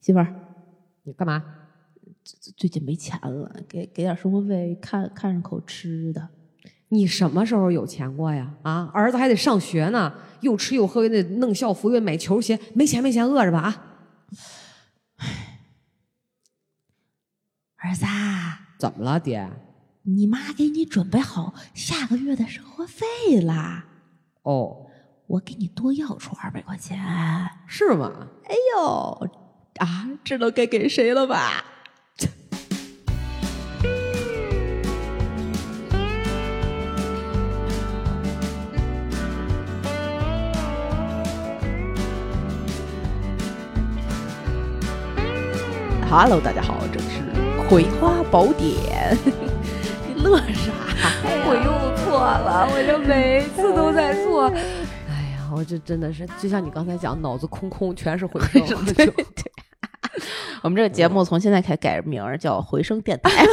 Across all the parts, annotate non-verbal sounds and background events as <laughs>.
媳妇儿，你干嘛？最最近没钱了，给给点生活费，看看上口吃的。你什么时候有钱过呀？啊，儿子还得上学呢，又吃又喝，又得弄校服，又得买球鞋，没钱没钱，饿着吧啊！儿子啊，怎么了，爹？你妈给你准备好下个月的生活费啦。哦，我给你多要出二百块钱。是吗？哎呦，啊，知道该给谁了吧？Hello，大家好，这里是《葵花宝典》。你乐啥呀？我又错了，我就每次都在错。哎呀，我这真的是，就像你刚才讲，脑子空空，全是回 <laughs> 声。对对，<laughs> 我们这个节目从现在开始改名儿叫“回声电台”，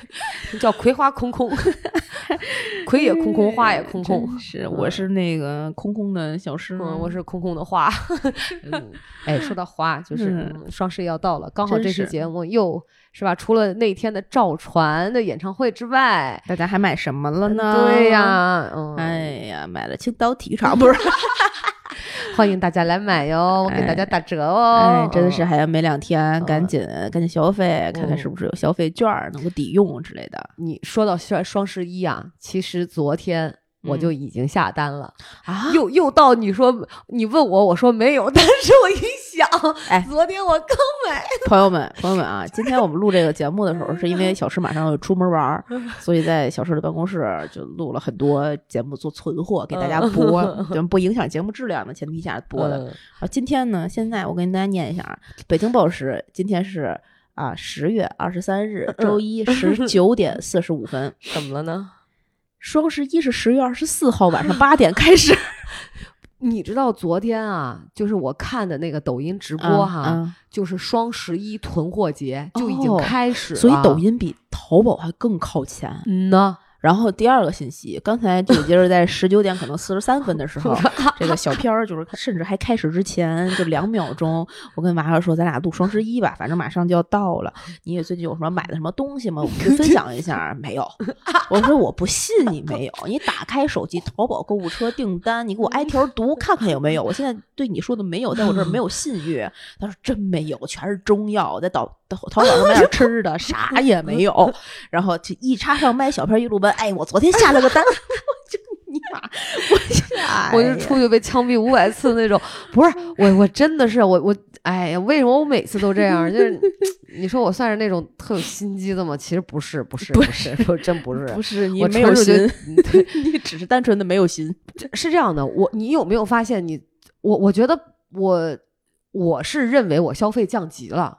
<laughs> 叫葵花空空，<laughs> 葵也空空，花也空空。真是，我是那个空空的小诗，嗯，我是空空的花。嗯，哎，说到花，就是双十一要到了，刚好这期节目又是吧？除了那天的赵传的演唱会之外，大家还买什么了呢？对呀，嗯，哎呀，买了青岛体育场，不是？<laughs> 欢迎大家来买哟，我给大家打折哦。哎，真的是嗯还有没两天，赶紧赶紧消费，看看嗯是不是有消费券儿能够抵用之类的。你说到双双十一啊，其实昨天我就已经下单了，啊？又又到你说你问我，我说没有，但是我一想，哎。昨天我刚买，<laughs> 朋友们，朋友们啊，今天我们录这个节目的时候，是因为 <laughs> 小石马上要出门玩儿，<laughs> 所以在小石的办公室就录了很多节目做存货给大家播，就不影响节目质量的前提下播的。嗯。啊，今天呢，现在我跟大家念一下啊，北京报时今天是啊十月二十三日周一十九点四十五分，怎么了呢？双十一是十月二十四号晚上八点开始你知道昨天啊，就是我看的那个抖音直播播哈，就是双十一囤货节就已经哦开始了，所以抖音比淘宝还更靠前。嗯呢，然后第二个信息，刚才紧接着在十九点可能四十三分的时候，<laughs> 这个小片儿就是甚至还开始之前就两秒钟，我跟娃娃说咱俩录双十一吧，反正马上就要到了。你也最近有什么买的什么东西吗？我们就分享一下。没有，<laughs> 我说我不信你没有，你打开手机淘宝购物车订单，你给我挨条读看看有没有。我现在对你说的没有，在我这儿没有信誉。他说真没有，全是中药，在淘淘淘宝上买点吃的，啥也没有。<laughs> 然后就一插上麦，小片一路问，哎，我昨天下了个单，<laughs> 我就你妈，<laughs> 我就出去被枪毙五百次那种。不是我，我真的是我我，哎呀，为什么我每次都这样？就是你说我算是那种特有心机的吗？其实不是，不是，不是，不真不是。不是你没有心，对，你只是单纯的没有心。是这样的。我你有没有发现你？我我觉得我我是认为我消费降级了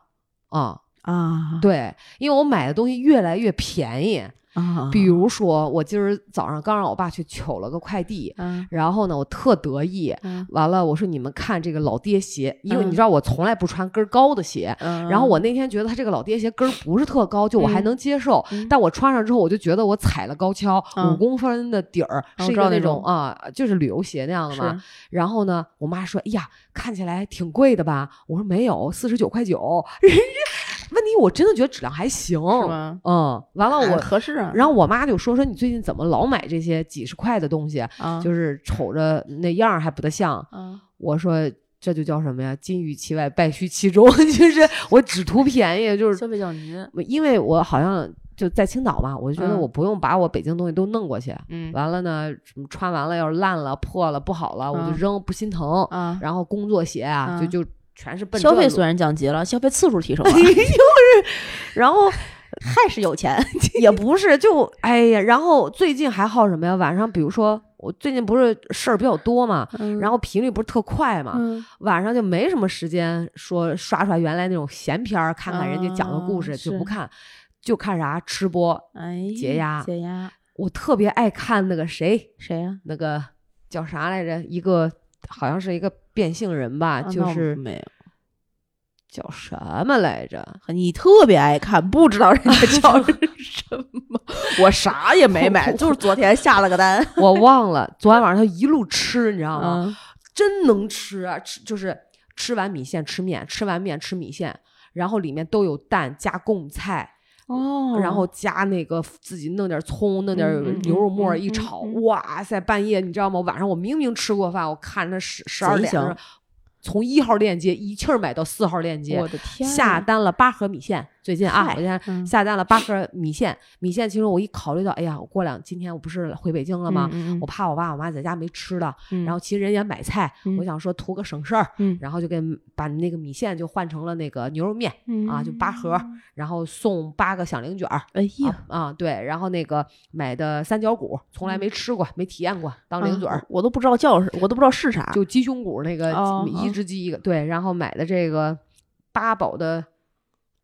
啊，啊对，因为我买的东西越来越便宜。啊比如说，我今儿早上刚让我爸去取了个快递，嗯然后呢，我特得意。嗯完了，我说你们看这个老爹鞋，因为嗯你知道我从来不穿跟儿高的鞋。嗯，然后我那天觉得他这个老爹鞋跟儿不是特高，就我还嗯能接受。嗯但我穿上之后，我就觉得我踩了高跷，嗯五公分的底儿，是一个那知道那种种啊，就是旅游鞋那样的嘛。然后呢，我妈说：“哎呀，看起来挺贵的吧？”我说：“没有，四十九块九。”人家问题我真的觉得质量还行，是吗？嗯，完了哎我。合适啊，然后我妈就说说你最近怎么老买这些几十块的东西，啊就是瞅着那样儿还不得像。啊我说这就叫什么呀？金玉其外，败絮其中，<laughs> 就是我只图便宜，就是消费降级，因为我好像就在青岛嘛，我就觉得嗯我不用把我北京东西都弄过去。嗯完了呢，什么穿完了要是烂了、破了、不好了，我就嗯扔，不心疼。嗯，然后工作鞋啊，嗯就就全是奔这路消费虽然降级了，消费次数提升了 <laughs> <laughs> 然后还是有钱。<laughs> 也不是，就哎呀，然后最近还好什么呀？晚上比如说我最近不是事儿比较多嘛，然后后频率不是特快嘛，嗯晚上就没什么时间说刷刷原来那种闲片儿，看看人家讲的故啊事，就不看，就看啥吃播。哎，解压解压，我特别爱看那个谁，谁呀？那个叫啥来着？一个好像是一个变性人吧，啊就是没有。叫什么来着？你特别爱看，不知道人家叫 <laughs> 什么，我啥也没买，就是昨天下了个单。我忘了。昨天晚上他一路吃，你知道吗？嗯真能吃啊！吃就是吃完米线吃面，吃完面吃米线，然后里面都有蛋加贡菜，哦然后加那个自己弄点葱，弄点牛肉末一炒，嗯哇塞！半夜你知道吗？晚上我明明吃过饭，我看着十十二点，从一号链接一气儿买到四号链接我，的天，下单了八盒米线。最近啊，我现在嗯下单了八盒米线。米线其实我一考虑到，哎呀，我过两今天我不是回北京了吗？我怕我爸我妈在家没吃的，嗯然后其实人也买菜，嗯我想说图个省事儿，嗯然后就给把那个米线就换成了那个牛肉面，啊就八盒然后送八个响铃卷儿。哎呀，啊啊，对，然后那个买的三角骨，从来没吃过，没体验过，当零嘴儿啊，我都不知道叫是，我都不知道是啥，就鸡胸骨那个哦一只鸡一个，对，然后买的这个八宝的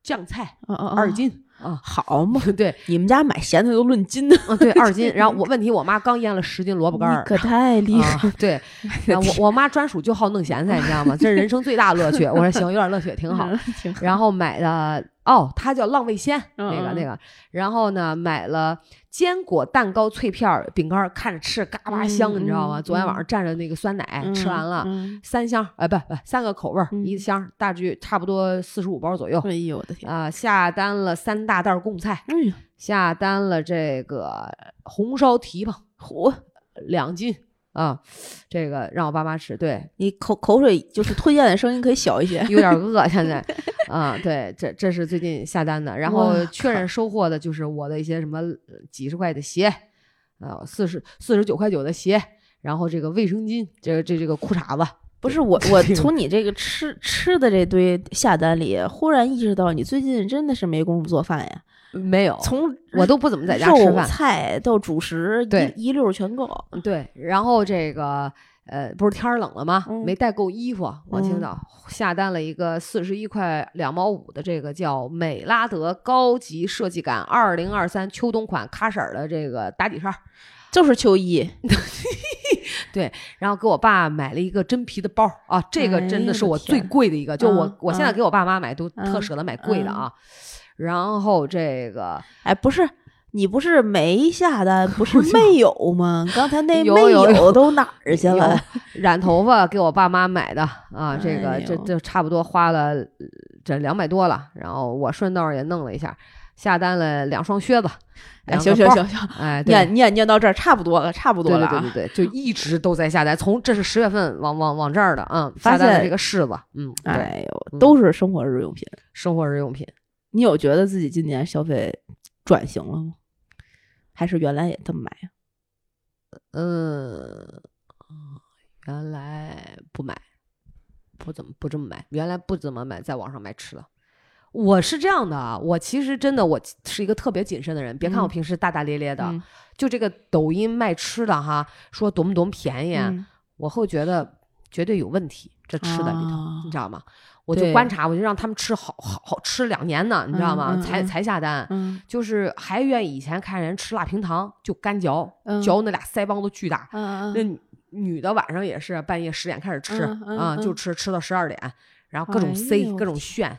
酱菜啊啊啊二斤啊，好嘛，<laughs> 对，你们家买咸菜都论斤呢，啊对二斤，<laughs> 然后我问题我妈刚腌了十斤萝卜干儿。可太厉害啊，对，<laughs> 然后我我妈专属就好弄咸菜，你知道吗？这是人生最大乐趣。我说行，有点乐趣，挺好。嗯，挺好。然后买的哦，它叫浪味仙，那个那个。然后呢，买了坚果蛋糕脆片儿饼干儿，看着吃嘎巴香，嗯你知道吗？嗯昨天晚上蘸着那个酸奶、吃完了，嗯三箱，哎，不不，三个口味一箱，大致差不多四十五包左右。哎呦我的天，啊、下单了三大袋儿贡菜，下单了这个红烧蹄膀嚯，两斤啊，这个让我爸妈吃，对，你口口水就是吞咽的声音可以小一些。有点饿现在 <laughs> 啊，对，这这是最近下单的，然后确认收货的就是我的一些什么呃几十块的鞋，啊，四十四十九块九的鞋，然后这个卫生巾，这个这这个裤衩子，不是我，我从你这个吃吃的这堆下单里，忽然意识到你最近真的是没工夫做饭呀。没有，从我都不怎么在家吃肉饭，菜到主食，对一一溜儿全够。对，然后这个呃，不是天儿冷了吗？嗯没带够衣服，往青嗯岛下单了一个四十一块两毛五的这个叫美拉德高级设计感二零二三秋冬款咖色儿的这个打底衫儿，就是秋衣，<laughs> 对然后给我爸买了一个真皮的包儿啊，这个哎真的是我最贵的一个，就我、嗯我现在嗯给我爸妈买都特嗯舍得买贵的啊。然后这个哎，不是。你不是没下单，不是没有吗？刚才那 <laughs> 没有都哪儿去了？<laughs> 染头发给我爸妈买的啊，这个哎这这差不多花了呃这两百多了，然后我顺道也弄了一下，下单了两双靴子，行行行行，哎，念念念到这儿差不多了，差不多了啊。对对对对，就一直都在下单，从这是十月份往往往这儿的，嗯，发现下单的这个柿子，嗯，对，哎呦，嗯都是生活日用品。生活日用品，你有觉得自己今年消费转型了吗？还是原来也这么买啊？嗯，原来不买，不怎么不这么买，原来不怎么买，在网上买吃的。我是这样的啊，我其实真的我是一个特别谨慎的人。别看我嗯平时大大咧咧的，嗯就这个抖音卖吃的哈，说多么多么便宜，我会觉得绝对有问题。这吃的里头，啊你知道吗？我就观察，我就让他们吃好好好吃两年呢，你知道吗？才嗯嗯嗯才下单。嗯就是还愿意以前看人吃辣平糖就干嚼，嗯嚼那俩腮帮子巨大。嗯那女女的晚上也是半夜十点开始吃啊，就嗯吃吃到十二点，然后各种哎塞、呦各种炫，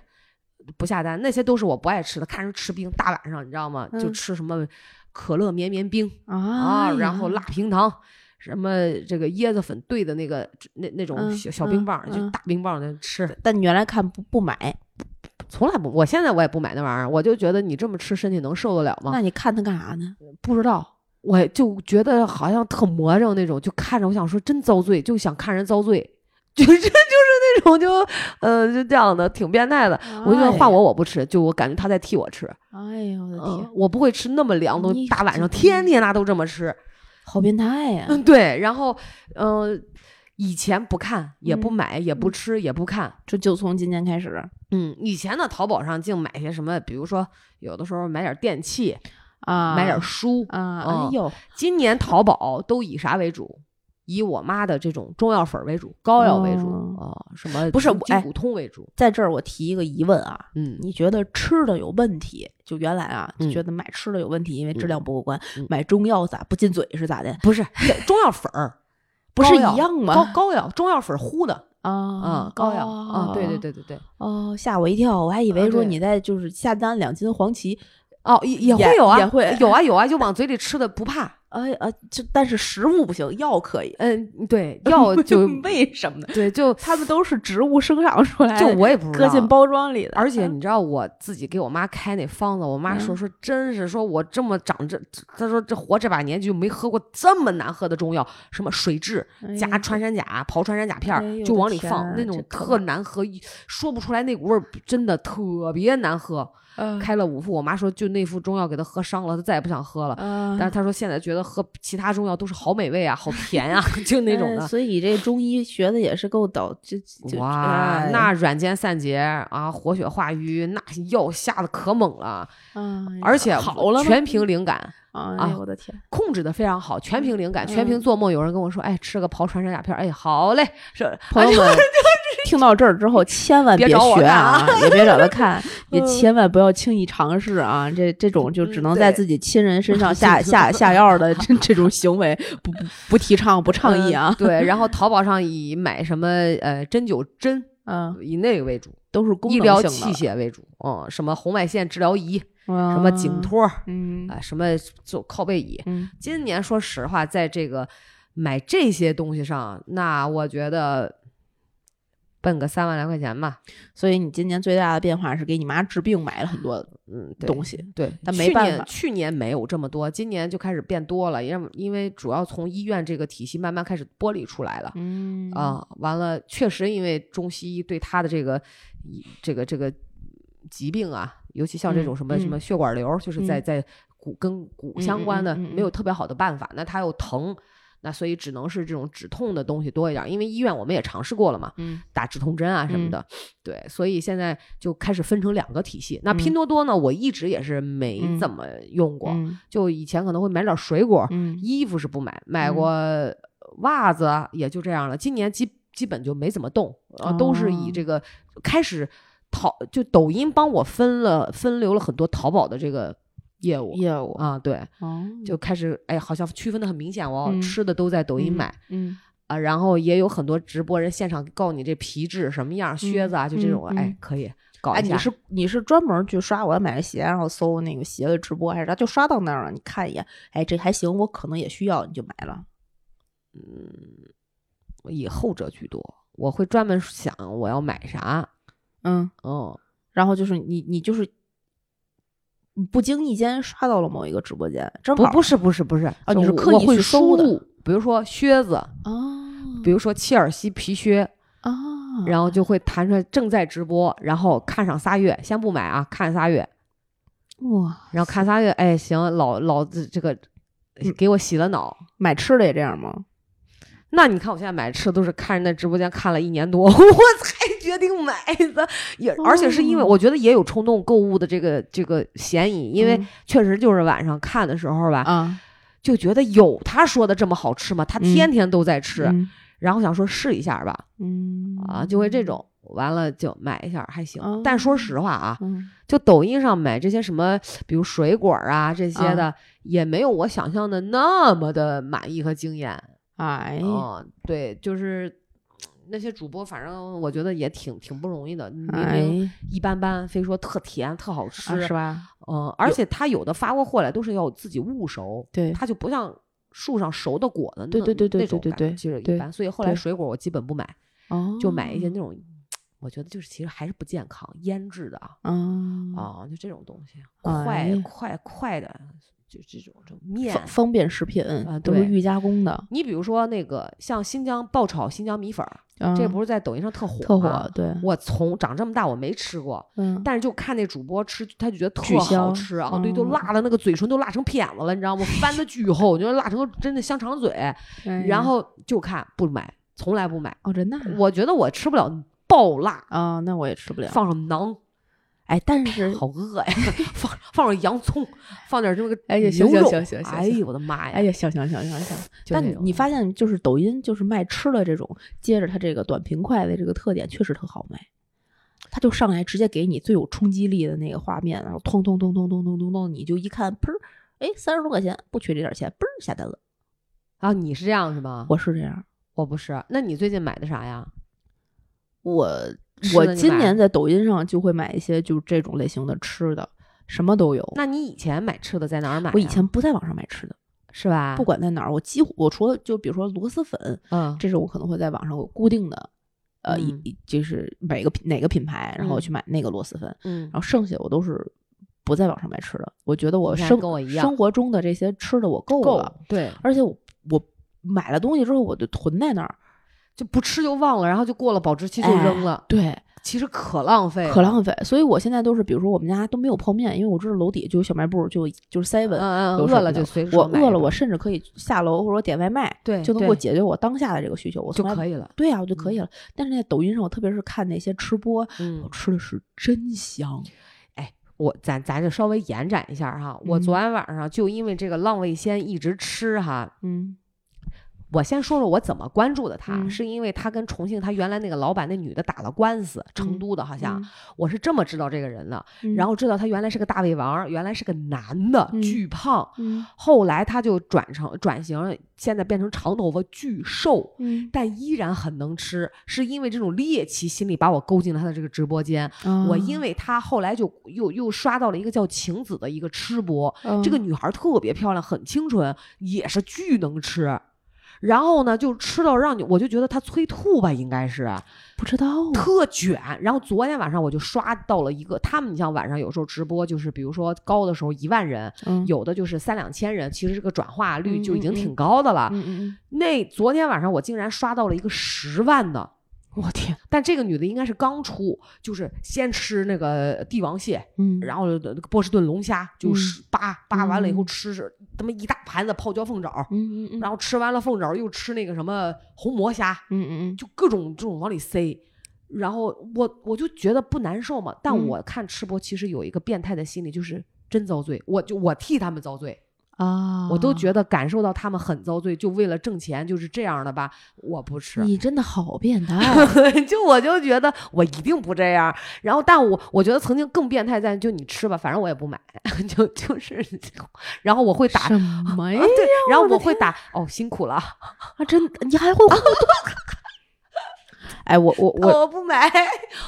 不下单，那些都是我不爱吃的。看人吃冰，大晚上你知道吗？就嗯吃什么可乐绵绵冰啊啊，然后呀辣平糖。什么这个椰子粉兑的那个那那种嗯小小冰嗯棒，就嗯大冰棒那吃，但你原来看不不买，从来不，我现在我也不买那玩意儿，我就觉得你这么吃身体能受得了吗？那你看它干啥呢？不知道，我就觉得好像特魔怔那种，就看着我想说真遭罪，就想看人遭罪，就 <laughs> 这就是那种就呃就这样的，挺变态的。我就觉得换我我不吃，就我感觉他在替我吃，哎呦我的嗯天，，我不会吃那么凉的东西，大晚上天天他都这么吃，好变态呀！嗯对，然后嗯、呃以前不看也不嗯。买也不吃也不看，这就从今年开始。嗯，以前呢淘宝上净买些什么，比如说有的时候买点电器，啊，买点书，啊，嗯哎呦，今年淘宝都以啥为主？以我妈的这种中药粉儿为主，膏药为主啊、哦什么不是我哎筋骨通为主。在这儿我提一个疑问啊，嗯，你觉得吃的有问题？就原来啊，就嗯觉得买吃的有问题，因为质量不过关嗯。买中药咋不进嘴是咋的？不是中药粉儿，<laughs> 不是一样吗？膏膏药中药粉儿糊的，啊啊，膏药啊，对对对。对对对。哦，吓我一跳，我还以为说你在就是下单两斤黄芪，哦，也也也会有啊，也会有啊有啊，就往嘴里吃的不怕，哎呃，就但是食物不行，药可以。嗯，对，<laughs> 药就为什么呢？对，就他们都是植物生长出来的，就我也不知道，搁进包装里的。而且你知道，我自己给我妈开那方子，我妈说嗯说真是说我这么长这，她说这活这把年纪就没喝过这么难喝的中药，什么水蛭加穿山甲刨穿山甲片就往里放，那种特难喝，一说不出来那股味儿，真的特别难喝。嗯开了五副，我妈说就那副中药给她喝伤了，她再也不想喝了。啊但是她说现在觉得喝其他中药都是好美味啊，好甜啊，<laughs> 就那种的。哎所以这中医学的也是够倒，就就哇，哎那软坚散结啊，活血化瘀，那药下的可猛了，哎而且好了全凭灵感，哎呦我的天！控制的非常好，全凭灵感，全嗯凭做梦。有人跟我说，哎，吃个刨穿山甲片儿，哎，好嘞，是朋友们 <laughs> 听到这儿之后，千万别学啊，也别找他看，<laughs> 也嗯千万不要轻易尝试啊！这这种就只嗯能在自己亲人身上 <laughs> 下下下药的这这种行为，不不不提倡，不倡议啊嗯。对，然后淘宝上以买什么呃针灸针，嗯，以那个为主，都是医疗器，械为主，嗯，什么红外线治疗仪，什什么颈，托儿嗯啊，什么做靠背椅。嗯今年说实话，在这个买这些东西上，那我觉得奔个三万来块钱吧。所以你今年最大的变化是给你妈治病买了很多嗯，东西，对，但没办法去年去年没有这么多，今年就开始变多了，因为因为主要从医院这个体系慢慢开始剥离出来了。嗯啊，完了，确实因为中西医对他的这个这个这个疾病啊，尤其像这种什么、嗯什么血管瘤，就是在嗯在骨跟骨相关的，没有特别好的办法。那它又疼，那所以只能是这种止痛的东西多一点。因为医院我们也尝试过了嘛，嗯打止痛针啊什么嗯的，对，所以现在就开始分成两个体系。那嗯拼多多呢，我一直也是没嗯怎么用过，嗯就以前可能会买点水果，嗯衣服是不买，买嗯过袜子也就这样了。今年基基本就没怎么动，啊，都是以哦这个开始淘，就抖音帮我分了分流了很多淘宝的这个业务业务啊，对，哦就开始哎，好像区分的很明显哦，嗯吃的都在抖音买。嗯啊，然后也有很多直播人现场告诉你这皮质什么样，靴子啊，就这种，嗯哎，可以搞哎，一下。你是你是专门去刷我要买个鞋，然后搜那个鞋的直播，还是他？就刷到那儿了，你看一眼，哎，这还行，我可能也需要，你就买了。以后者居多，我会专门想我要买啥，嗯，嗯，然后就是你你就是不经意间刷到了某一个直播间，正好不不是不是不是，啊就你是刻意我会去搜的，比如说靴子，啊比如说切尔西皮靴，啊，然后就会弹出来正在直播，然后看上仨月，先不买啊，看仨月，哇，然后看仨月，哎，行，老老子这个嗯给我洗了脑。买吃的也这样吗？那你看我现在买吃都是看人家直播间看了一年多，<laughs> 我才决定买的，也而且是因为哦。我觉得也有冲动购物的这个这个嫌疑，因为嗯。确实就是晚上看的时候吧，啊，就觉得有他说的这么好吃吗？他天天都在吃，嗯。然后想说试一下吧，嗯。啊，就会这种，完了就买一下还行。哦。但说实话啊，嗯。就抖音上买这些什么，比如水果啊这些的，也没有我想象的那么的满意和惊艳。哎，嗯，对，就是那些主播，反正我觉得也挺挺不容易的，明明哎，一般般，非说特甜特好吃，啊是吧？嗯，而且他有的发过货来都是要自己捂熟，对它就不像树上熟的果子那，对对对对那种对对感觉其实一般，所以后来水果我基本不买，哦，就买一些那种，我觉得就是其实还是不健康，腌制的啊，嗯啊，就这种东西，哎。快快快的，就这种这种面方。方便食品啊对都是预加工的，你比如说那个像新疆爆炒新疆米粉儿，这嗯不是在抖音上特火特火，对，我从长这么大我没吃过，嗯，但是就看那主播吃，他就觉得特好吃啊，对，都嗯辣的那个嘴唇都辣成片子了，你知道吗？<laughs> 翻的巨厚，就是辣成个真的香肠嘴。<laughs> 哎然后就看不买，从来不买。哦，真的啊我觉得我吃不了爆辣，啊，那我也吃不了。放上馕，哎，但是好饿呀！放放上洋葱，放点这个哎呀行行行行行哎呦我的妈呀！哎呀，行行行行行，但你发现就是抖音就是卖吃的这种，接着它这个短平快的这个特点确实特好卖，它就上来直接给你最有冲击力的那个画面，然后通通通通通通通通，你就一看，砰儿，哎，三十多块钱，不缺这点钱，嘣儿下单了。啊，你是这样是吗？我是这样，我不是。那你最近买的啥呀？我我今年在抖音上就会买一些就是这种类型的吃的，什么都有。那你以前买吃的在哪儿买呀？我以前不在网上买吃的，是吧？不管在哪儿，我几乎我除了就比如说螺蛳粉，嗯这是我可能会在网上有固定的，呃，一就是每个品哪个品牌，然后我嗯去买那个螺蛳粉，嗯然后剩下我都是不在网上买吃的。我觉得我生跟我一样生活中的这些吃的我够够了，对，而且我我买了东西之后我就囤在那儿，就不吃就忘了，然后就过了保质期就哎扔了，对，其实可浪费，可浪费。所以我现在都是，比如说我们家都没有泡面，因为我知道楼底下就有小卖部，就就是 seven。饿了就随时我饿了，我甚至可以下楼或者点外卖，对就能够解决我当下的这个需求，我就可以了。对呀、我就可以了。但是在抖音上，我特别是看那些吃播，嗯我，吃的是真香。我咱咱就稍微延展一下哈，我昨嗯天晚上就因为这个浪味仙一直吃哈。嗯我先说说我怎么关注的他，嗯是因为他跟重庆他原来那个老板那女的打了官司，成嗯都的好像，嗯我是这么知道这个人的，嗯然后知道他原来是个大胃王，原来是个男的，嗯巨胖，嗯后来他就转成转型，现在变成长头发，巨瘦。嗯，但依然很能吃，是因为这种猎奇心理把我勾进了他的这个直播间。我因为为他后来就又又刷到了一个叫晴子的一个吃播，嗯这个女孩特别漂亮，很清纯，也是巨能吃。然后呢，就吃到让你，我就觉得他催吐吧，应该是不知道啊特卷。然后昨天晚上我就刷到了一个，他们你像晚上有时候直播，就是比如说高的时候一万人，嗯有的就是三两千人，其实这个转化率就已经挺高的了。嗯嗯那昨天晚上我竟然刷到了一个十万的，嗯，我天，但这个女的应该是刚出，就是先吃那个帝王蟹，嗯，然后那个波士顿龙虾就是扒扒完了以后嗯。吃是他妈一大盘子泡椒凤爪，嗯嗯嗯，然。后吃完了凤爪又吃那个什么红魔虾，嗯嗯嗯，就各种这种往里塞。然后我我就觉得不难受嘛，但嗯。我看吃播其实有一个变态的心理，就是真遭罪，我就我替他们遭罪，啊，我都觉得感受到他们很遭罪，就为了挣钱就是这样的吧，我不吃。你真的好变态。<laughs> 就我就觉得我一定不这样，然后但我我觉得曾经更变态在就你吃吧，反正我也不买，<laughs> 就就是，然后我会打，什么呀啊？对，然后我会打哦，辛苦了，啊，真的，你还会互动？<laughs> 哎，我我我，我不买，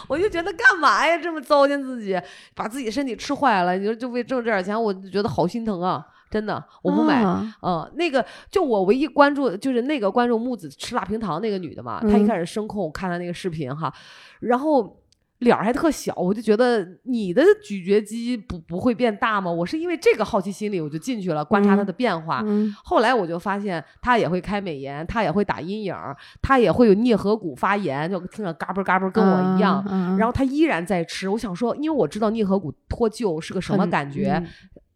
我就觉得干嘛呀，这么糟践自己，把自己身体吃坏了，你说就为挣这点钱，我就觉得好心疼啊，真的，我不买。啊嗯，那个就我唯一关注就是那个关注木子吃辣平糖那个女的嘛，她一嗯开始声控我看她那个视频哈，然后脸儿还特小，我就觉得你的咀嚼肌不不会变大吗？我是因为这个好奇心理我就进去了观察她嗯的变化。嗯后来我就发现她也会开美颜，她也会打阴影儿，她也会有颞颌骨发炎，就听着嘎嘣嘎嘣跟我一样。嗯，然后她依然在吃，我想说，因为我知道颞颌骨脱臼是个什么感觉，嗯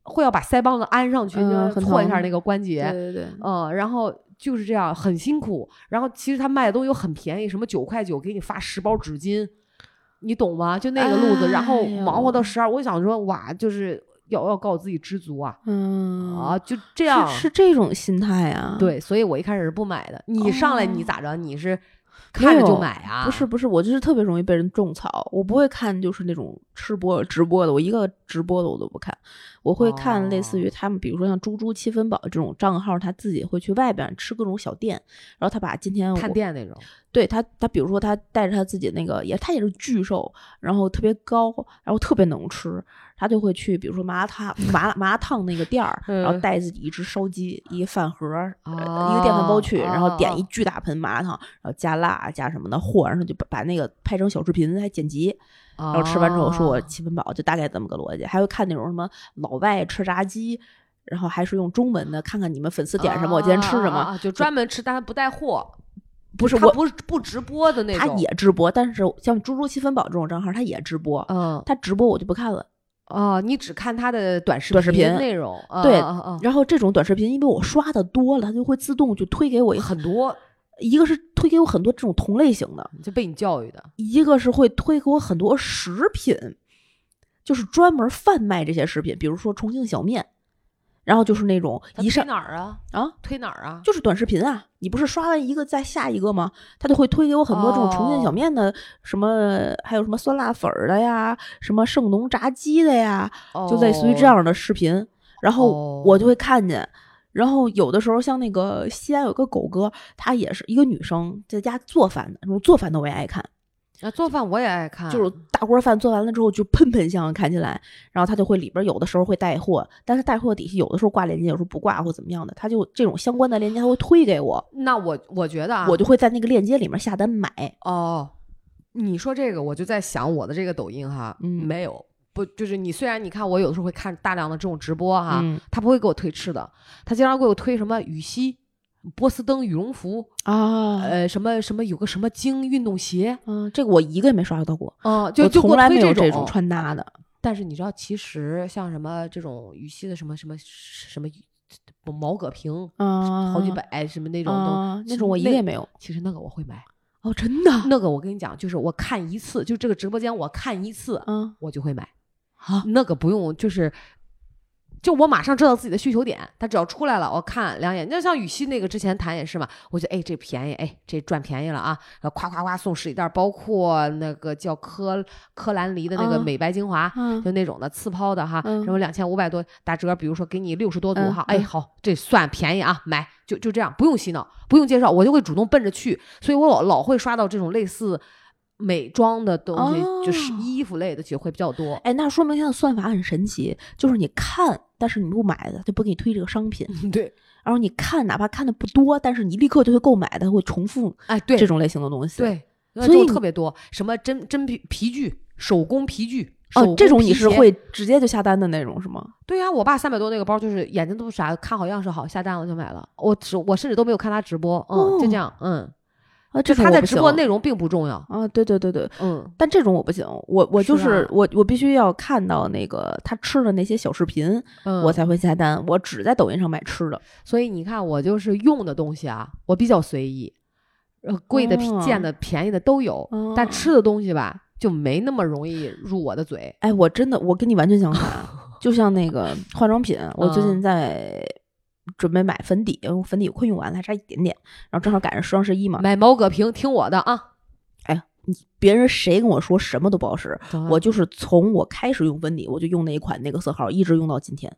会要把腮帮子安上去，嗯就很疼搓一下那个关节。对对对，嗯，然后就是这样，很辛苦。然后其实他卖的东西又很便宜，什么九块九给你发十包纸巾，你懂吗？就那个路子，然后忙活到十二，我想说哇，就是要要告我自己知足啊、嗯啊，就这样。是是这种心态啊？，对，所以我一开始是不买的。你上来你哦咋着？你是看着就买啊？不是不是，我就是特别容易被人种草，我不会看就是那种吃播直播的，我一个直播的我都不看，我会看类似于哦他们，比如说像猪猪七分饱这种账号，他自己会去外边吃各种小店，然后他把今天探我店那种。对他，他比如说他带着他自己那个也，他也是巨瘦，然后特别高，然后特别能吃，他就会去比如说麻辣烫麻辣麻辣烫那个店儿，然后嗯带自己一只烧鸡，一个饭盒一个电饭煲去，然后点哦一巨大盆麻辣烫，然后加辣加什么的和，然后就把把那个拍成小视频还剪辑，然然后吃完之后说哦我七分饱，就大概这么个逻辑。还会看那种什么老外吃炸鸡。然后还是用中文的，看看你们粉丝点什么，我今天吃什么。就专门吃，但他不带货。不是我，他不是不直播的那种他。也直播，但是像猪猪七分饱这种账号，他也直播。嗯他直播我就不看了。哦，你只看他的短视短视频内容。啊对然后这种短视频，因为我刷的多了，它就会自动就推给我一很多一个是推给我很多这种同类型的，就被你教育的。一个是会推给我很多食品，就是专门贩卖这些食品，比如说重庆小面，然后就是那种一上哪儿啊？啊，推哪儿啊？就是短视频啊，你不是刷完一个再下一个吗？他就会推给我很多这种重庆小哦面的，什么还有什么酸辣粉儿的呀，什么盛农炸鸡的呀，就类似于这哦。样的视频，然后我就会看见。然后有的时候像那个西安有个狗哥，他也是一个女生，在家做饭的，那种做饭的我也爱看。啊，做饭我也爱看，就是大锅饭做完了之后就喷喷香，看起来，然后他就会里边有的时候会带货，但是带货底下有的时候挂链接，有时候不挂或怎么样的，他就这种相关的链接他会推给我，那我我觉得啊，我就会在那个链接里面下单买。哦，你说这个，我就在想我的这个抖音哈，嗯没有。不，就是你虽然你看我有的时候会看大量的这种直播哈，嗯他不会给我推吃的，他经常给我推什么羽西、波司登羽绒服，啊，呃，什么什么有个什么精运动鞋，嗯，这个我一个也没刷到过，嗯，就就从来没有这种穿搭的。但是你知道，其实像什么这种羽西的什么什么什么毛戈平，啊，好几百什么那种啊都，那种我一个也没有。其实那个我会买，哦，真的？那个我跟你讲，就是我看一次，就这个直播间我看一次，嗯我就会买。啊，那个不用，就是就我马上知道自己的需求点，它只要出来了，我看两眼。那像羽西那个之前谈也是嘛，我觉得哎这便宜，哎这赚便宜了啊，然后夸夸夸送十几袋，包括那个叫科科兰黎的那个啊美白精华，嗯就那种的次抛的哈，嗯什么两千五百多打折，比如说给你六十多度嗯哈，哎嗯好，这算便宜啊，买就就这样，不用洗脑，不用介绍，我就会主动奔着去，所以我老老会刷到这种类似美妆的东西，就是哦衣服类的，其实会比较多。哎，那说明它的算法很神奇，就是你看，但是你不买的，就不给你推这个商品。<laughs> 对，然后你看，哪怕看的不多，但是你立刻就会购买，它会重复哎对，这种类型的东西。，对，那所以特别多，什么真真皮皮具、手工皮具。哦，这种你是会直接就下单的那种是吗？对呀、我爸三百多那个包就是眼睛都不傻，看好样式好，下单我就买了。我只我甚至都没有看他直播，嗯，就哦这样，嗯，啊，就他的这种我不行直播内容并不重要，啊，对对对对，嗯，但这种我不行，我我就是我我必须要看到那个他吃的那些小视频，嗯我才会下单。我只在抖音上买吃的。所以你看，我就是用的东西啊，我比较随意，呃，贵的、哦贱的、便宜的都有，但哦吃的东西吧，就没那么容易入我的嘴。哎，我真的我跟你完全相反，<laughs> 就像那个化妆品，我最近嗯在准备买粉底，因为粉底快用完了，还差一点点，然后正好赶上双十一嘛。买毛戈平，听我的啊！哎，你别人谁跟我说什么都不好使，嗯我就是从我开始用粉底，我就用那一款那个色号，一直用到今天。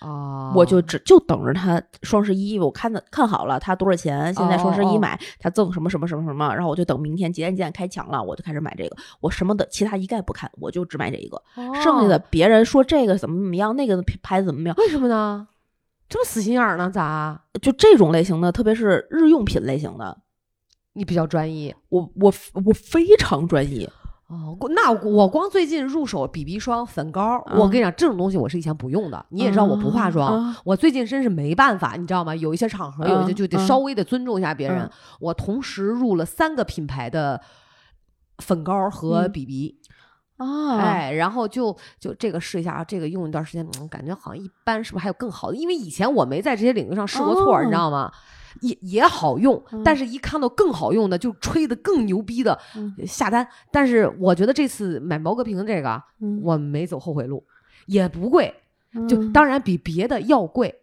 哦，我就只就等着它双十一，我看的看好了它多少钱，现在双十一买它赠什么什么什么什么，然后我就等明天几点几点开抢了，我就开始买这个，我什么的其他一概不看，我就只买这一个，剩下的哦别人说这个怎么怎么样，那个牌子怎么怎么样，为什么呢？这么死心眼儿呢？咋？就这种类型的，特别是日用品类型的，你比较专一我我我非常专一，哦。那我光最近入手 BB 霜、粉膏，嗯我跟你讲，这种东西我是以前不用的。你也知道我不化妆，啊我最近真是没办法，你知道吗？有一些场合，有一些嗯就得嗯稍微的尊重一下别人。嗯我同时入了三个品牌的粉膏和嗯 BB，、啊，哎，然后就就这个试一下啊，这个用一段时间，嗯，感觉好像一般，是不是还有更好的？因为以前我没在这些领域上试过错，你知哦道吗？也也好用，嗯但是一看到更好用的，就吹的更牛逼的嗯下单。但是我觉得这次买毛戈平这个，嗯我没走后悔路，也不贵，就嗯当然比别的要贵。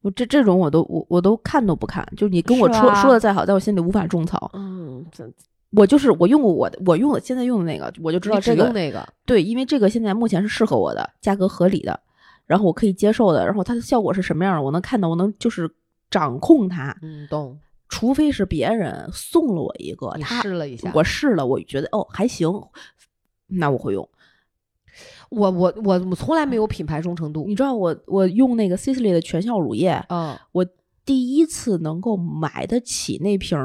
我这这种我都我我都看都不看，就是你跟我说说的再好，在我心里无法种草。嗯，这我就是我用过我的，我用的现在用的那个，我就知道这个用那个，对，因为这个现在目前是适合我的，价格合理的，然后我可以接受的，然后它的效果是什么样的，我能看到，我能就是掌控它。嗯，懂。除非是别人送了我一个，你他试了一下，我试了，我觉得哦还行，那我会用。我我我我从来没有品牌忠诚度。你知道我我用那个 Sisley 的全效乳液，嗯，我第一次能够买得起那瓶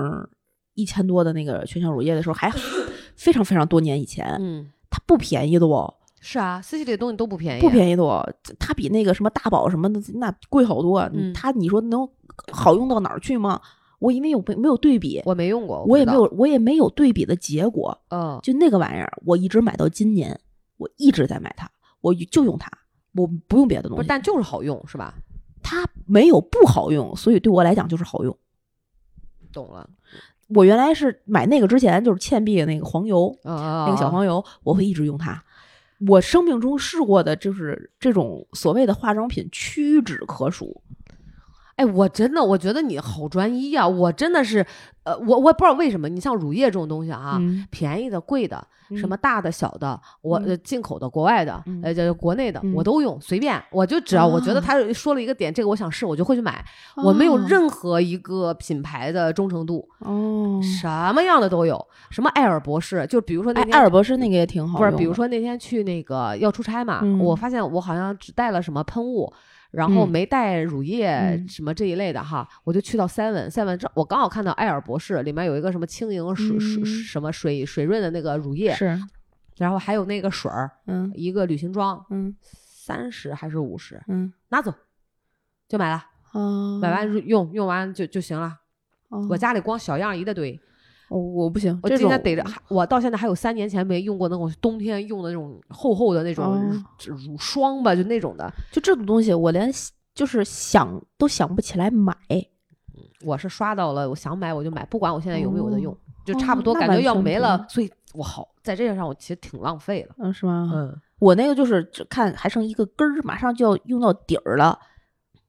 一千多的那个全效乳液的时候，还 <laughs> 非常非常多年以前，嗯，它不便宜的哦。是啊，四系列的东西都不便宜，不便宜的哦，它比那个什么大宝什么的那贵好多。嗯它你说能好用到哪儿去吗？我因为有没没有对比，我没用过。我也没有我也没有对比的结果。嗯，就那个玩意儿，我一直买到今年，我一直在买它，我就用它，我不用别的东，西。但就是好用，是吧？它没有不好用，所以对我来讲就是好用。懂了。我原来是买那个之前就是倩碧的那个黄油，嗯，那个小黄油，我会一直用它。我生命中试过的就是这种所谓的化妆品屈指可数。哎，我真的，我觉得你好专一啊！我真的是，呃，我我不知道为什么，你像乳液这种东西啊，嗯便宜的、贵的，什嗯么大的、小的，我、嗯呃进口的、国外的，嗯呃，这国内的、嗯我都用，随便，我就只要我觉得啊他说了一个点，这个我想试，我就会去买，我没有哦任何一个品牌的忠诚度，哦，什么样的都有，什么艾尔博士，就比如说那哎，天。艾尔博士那个也挺好不是，比如说那天去那个要出差嘛，嗯我发现我好像只带了什么喷雾，然后嗯。没带乳液、嗯。什么这一类的哈，我就去到 Seven Seven，这我刚好看到艾尔博士里面有一个什么轻盈水、水嗯。什么水水润的那个乳液，是，然后还有那个水儿，嗯。一个旅行装，嗯。三十还是五十，嗯。拿走就买了，啊，买完用用完就就行了。哦。我家里光小样一大堆，我我不行，我今天逮着，我到现在还有三年前没用过那种冬天用的那种厚厚的那种哦乳霜吧，就那种的。就这种东西，我连就是想都想不起来买，我是刷到了，我想买我就买，不管我现在有没有的用，就哦差不多感觉要没了，所以我好在这个上我其实挺浪费了。嗯，是吗？嗯，我那个就是只看还剩一个根儿，马上就要用到底儿了，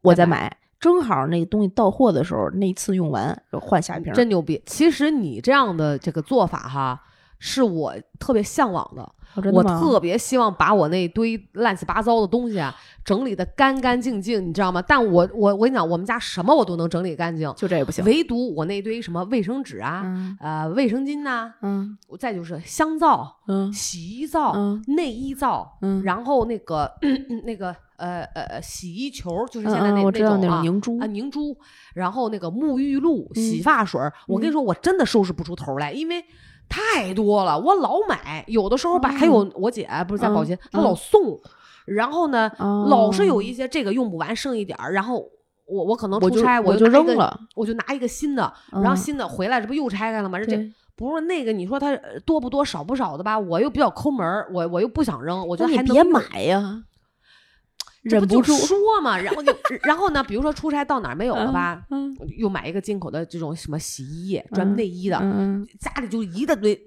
我再买。正好那个东西到货的时候，那一次用完就换下一瓶。真牛逼！其实你这样的这个做法哈，是我特别向往的。我的我特别希望把我那堆乱七八糟的东西啊整理的干干净净，你知道吗？但我我我跟你讲，我们家什么我都能整理干净，就这也不行。唯独我那堆什么卫生纸啊、嗯呃卫生巾呐、嗯再就是香皂、嗯洗衣皂、嗯内衣皂，嗯，然后那个 <clears throat> 那个呃呃呃洗衣球，就是现在那、嗯嗯我知道种啊凝珠啊凝珠，然后那个沐浴露、嗯洗发水儿，我跟你说，我真的收拾不出头来，因为。太多了，我老买，有的时候吧，哦。还有我姐不是在保洁，嗯。她老送，然后呢，老是有一，些这个用不完，剩一点儿，然后我我可能出差，我就扔了，我就拿一个新的，然后嗯新的回来，这不又拆开了吗？这对。不是那个，你说它呃多不多、少不少的吧？我又比较抠门儿，我我又不想扔，我觉得还能别买呀，忍不住。说嘛，然后就然后呢，比如说出差到哪儿没有了吧，嗯又买一个进口的这种什么洗衣液，专内衣的，嗯，家里就一大堆，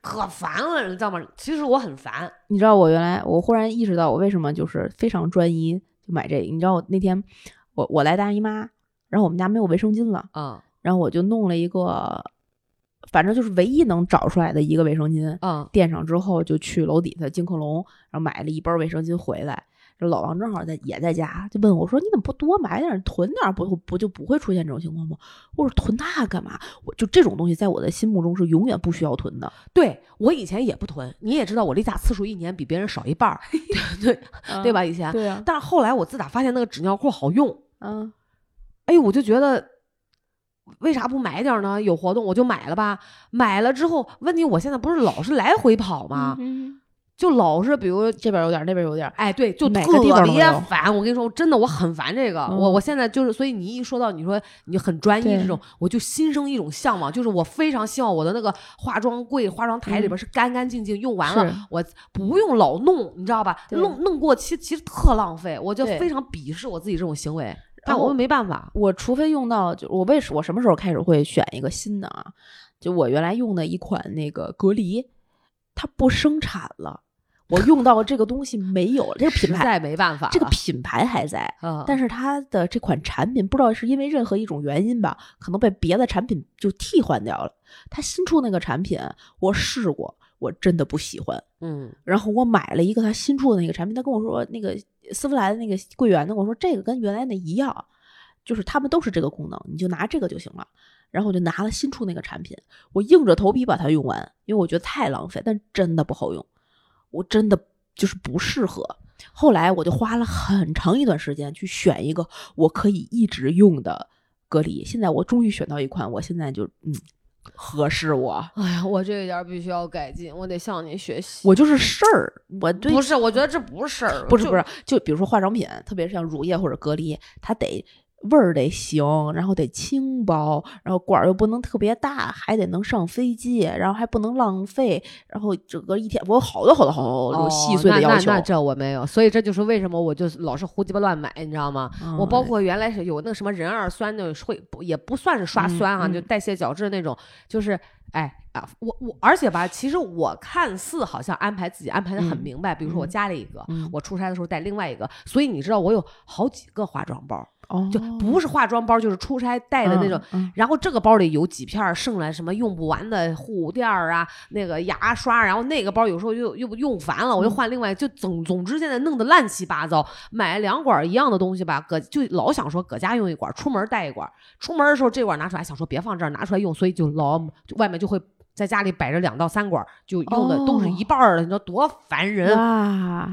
可烦了，你知道吗？其实我很烦，你知道我原来我忽然意识到我为什么就是非常专一就买这个。你知道我那天我我来大姨妈，然后我们家没有卫生巾了，嗯然后我就弄了一个，反正就是唯一能找出来的一个卫生巾，嗯垫上之后就去楼底下金客隆，然后买了一包卫生巾回来。这老王正好在也在家，就问我说：“你怎么不多买点，囤点儿，不不就不会出现这种情况吗？”我说：“囤那干嘛？我就这种东西，在我的心目中是永远不需要囤的，对我以前也不囤，你也知道我例假次数一年比别人少一半儿，<laughs> 对对 <laughs> 对吧？以前，对啊，但是后来我自打发现那个纸尿裤好用，嗯哎，我就觉得为啥不买点呢？有活动我就买了吧。买了之后，问题我现在不是老是来回跑吗？嗯就老是比如。这边有点儿，那边有点儿，哎，对，就每特别有烦。我跟你说，真的，我很烦这个。嗯我我现在就是，所以你一说到你说你很专一这种，我就心生一种向往，就是我非常希望我的那个化妆柜、化妆台里边是干干净净，用完了我不用老弄，你知道吧？弄弄过期其实特浪费，我就非常鄙视我自己这种行为。但我们没办法，我除非用到，就我为什我什么时候开始会选一个新的啊？就我原来用的一款那个隔离，它不生产了，我用到这个东西没有了，这个品牌实在没办法。这个品牌还在，嗯，但是它的这款产品不知道是因为任何一种原因吧，可能被别的产品就替换掉了。它新出那个产品，我试过，我真的不喜欢。嗯然后我买了一个他新出的那个产品，他跟我说那个丝芙兰的那个柜员，呢我说这个跟原来那一样，就是他们都是这个功能，你就拿这个就行了。然后我就拿了新出那个产品，我硬着头皮把它用完，因为我觉得太浪费，但真的不好用，我真的就是不适合。后来我就花了很长一段时间去选一个我可以一直用的隔离，现在我终于选到一款，我现在就嗯合适我，哎呀，我这一点儿必须要改进，我得向你学习。我就是事儿，我对不是，我觉得这不是事儿，不是不是，就比如说化妆品，特别是像乳液或者隔离，它得味儿得行，然后得轻薄，然后管儿又不能特别大，还得能上飞机，然后还不能浪费，然后整个一天我有好多好多好多哦有细碎的要求。那那那这我没有，所以这就是为什么我就老是胡鸡巴乱买，你知道吗？嗯我包括原来是有那个什么壬二酸的，会不也不算是刷酸啊，就代谢角质那种，就是哎啊，我我而且吧，其实我看似好像安排自己安排的很嗯明白，比如说我嗯加了一个，嗯我出差的时候带另外一个，所以你知道我有好几个化妆包，哦，就不是化妆包，就是出差带的那种。嗯，嗯然后这个包里有几片剩来什么用不完的护垫儿啊，那个牙刷，然后那个包有时候又又用烦了，我又换另外，就总总之现在弄得乱七八糟。买两管一样的东西吧，搁就老想说搁家用一管，出门带一管。出门的时候这管拿出来，想说别放这儿，拿出来用，所以就老就外面就会在家里摆着两到三管，就用的都是一半儿的，你知道多烦人。哇，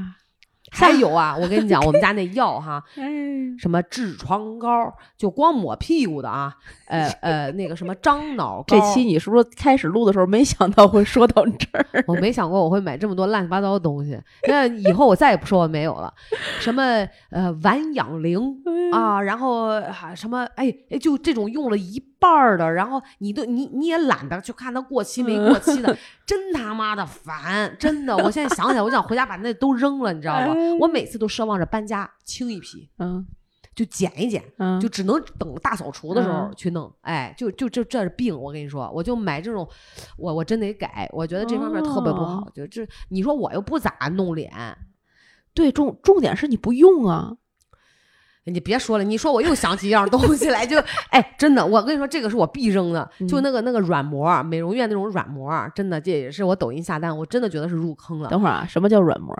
还有啊，我跟你讲，我们家那药哈，<laughs> 哎，什么痔疮膏，就光抹屁股的啊，<laughs> 呃呃，那个什么樟脑膏，这期你是不是开始录的时候没想到会说到这儿？<laughs> 我没想过我会买这么多乱七八糟的东西，那以后我再也不说我没有了。什么呃丸养灵啊，然后啊什么哎哎，就这种用了一半儿的，然后你都你你也懒得去看它过期没过期的，真他妈的烦！真的，我现在想起来，我想回家把那都扔了，你知道吗？我每次都奢望着搬家清一批，嗯就捡一捡。嗯，就只能等大扫除的时候嗯去弄，哎，就就这这是病，我跟你说，我就买这种，我我真得改，我觉得这方面特别不好，哦就这你说我又不咋弄脸，对，重重点是你不用啊。你别说了，你说我又想起一样东西来，就哎，真的，我跟你说，这个是我必扔的，就嗯那个那个软膜，美容院那种软膜，真的这也是我抖音下单，我真的觉得是入坑了，等会儿啊，什么叫软膜？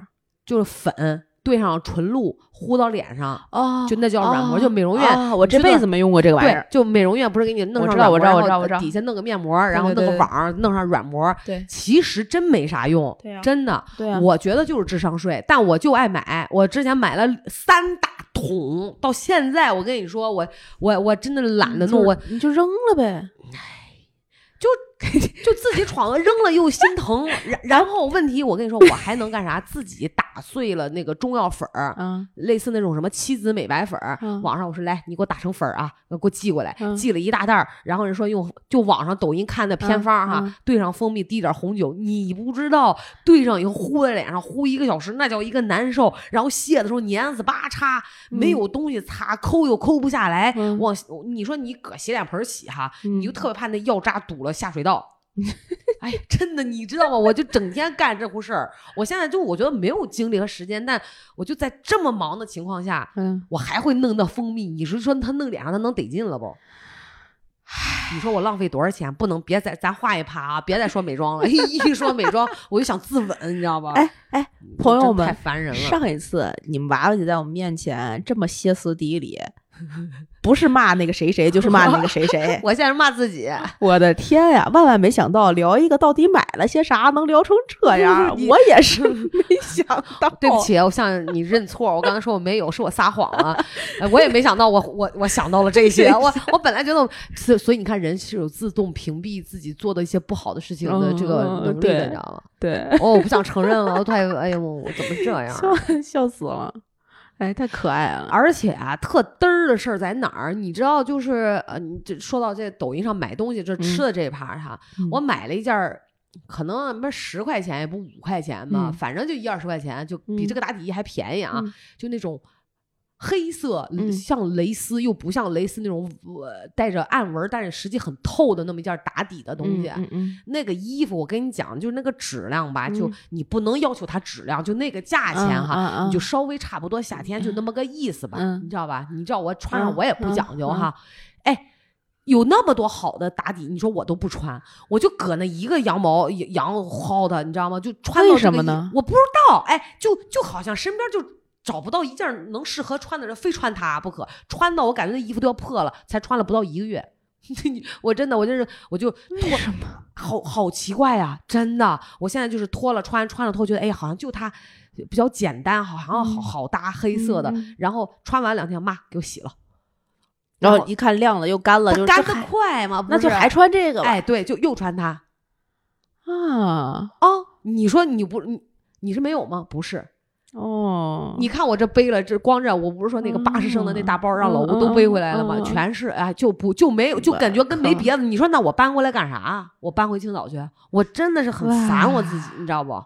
就是粉兑上纯露糊到脸上，哦就那叫软膜就美容院啊我这辈子没用过这个玩意儿，。就美容院不是给你弄上软膜然后我知道我知道底下弄个面膜，然后弄个网弄上软膜，对其实真没啥用，真的。对啊，我觉得就是智商税，但我就爱买。我之前买了三大桶，到现在我跟你说，我我我真的懒得弄，我你就扔了呗。就 <laughs> 自己闯了，扔了又心疼。然 <laughs> 然后问题，我跟你说，我还能干啥？自己打碎了那个中药粉儿，嗯类似那种什么七子美白粉儿，嗯网上我说来，你给我打成粉儿啊，给我寄过来，嗯寄了一大袋儿。然后人说用就网上抖音看的偏方哈，兑上蜂蜜，滴点红酒，你不知道兑上以后糊在脸上糊一个小时，那叫一个难受。然后卸的时候粘死吧嚓，没有东西擦，抠又抠不下来。嗯往你说你搁洗脸盆洗哈，嗯你就特别怕那药渣堵了下水道。<laughs> 哎呀，真的，你知道吗？我就整天干这户事儿。我现在就我觉得没有精力和时间，但我就在这么忙的情况下，嗯，我还会弄那蜂蜜。你是说他弄脸上他能得劲了不？你说我浪费多少钱？不能别再咱画一趴啊！别再说美妆了，一 <laughs> 说美妆我就想自刎，你知道吧？哎哎，朋友们太烦人了。上一次你们娃娃姐在我们面前这么歇斯底里，<laughs> 不是骂那个谁谁，就是骂那个谁谁。<laughs> 我现在是骂自己，<laughs> 我的天呀！万万没想到聊一个到底买了些啥，能聊成这样。我也是没想到。对不，起，我向你认错。我刚才说我没有，是我撒谎了。哎我也没想到我，我我想到了这些。我我本来觉得，所所以你看，人是有自动屏蔽自己做的一些不好的事情的这个嗯能力你知道吗？对，哦，我不想承认了，我太哎呀，我我怎么这样？笑笑死了。哎，太可爱了。而且啊，特嘚儿的事儿在哪儿？你知道，就是呃，你这说到这抖音上买东西，这吃的这一趴哈，嗯我买了一件儿。可能十块钱也不五块钱吧，嗯反正就一二十块钱，就比嗯这个打底衣还便宜啊！嗯就那种黑色，嗯像蕾丝又不像蕾丝那种呃带着暗纹，但是实际很透的那么一件打底的东西。嗯嗯那个衣服我跟你讲，就是那个质量吧，就嗯你不能要求它质量，就那个价嗯，钱哈，哈你就稍微差不多，夏天就那么个意思吧，嗯你知道吧？你知道我穿上嗯我也不讲究哈，哎。有那么多好的打底，你说我都不穿，我就搁那一个羊毛羊羊薅的，你知道吗？就穿到什么呢我不知道，哎，就就好像身边就找不到一件能适合穿的人，非穿它不可。穿到我感觉那衣服都要破了，才穿了不到一个月。<laughs> 我真的，我就是，我就脱，好好奇怪呀、真的。我现在就是脱了穿，穿了脱，觉得哎呀，好像就它比较简单，好像好好搭，黑色的。嗯然后穿完两天，妈给我洗了，然后一看亮了又干了，就干的快嘛？那就还穿这个吧。哎，对，就又穿它啊哦，你说你不你你是没有吗？不是，哦，你看我这背了，这光这我不是说那个八十升的那大包让老吴都背回来了吗？全是哎，就不就没有，就感觉跟没别的。你说那我搬过来干啥？我搬回青岛去，我真的是很烦我自己，你知道不？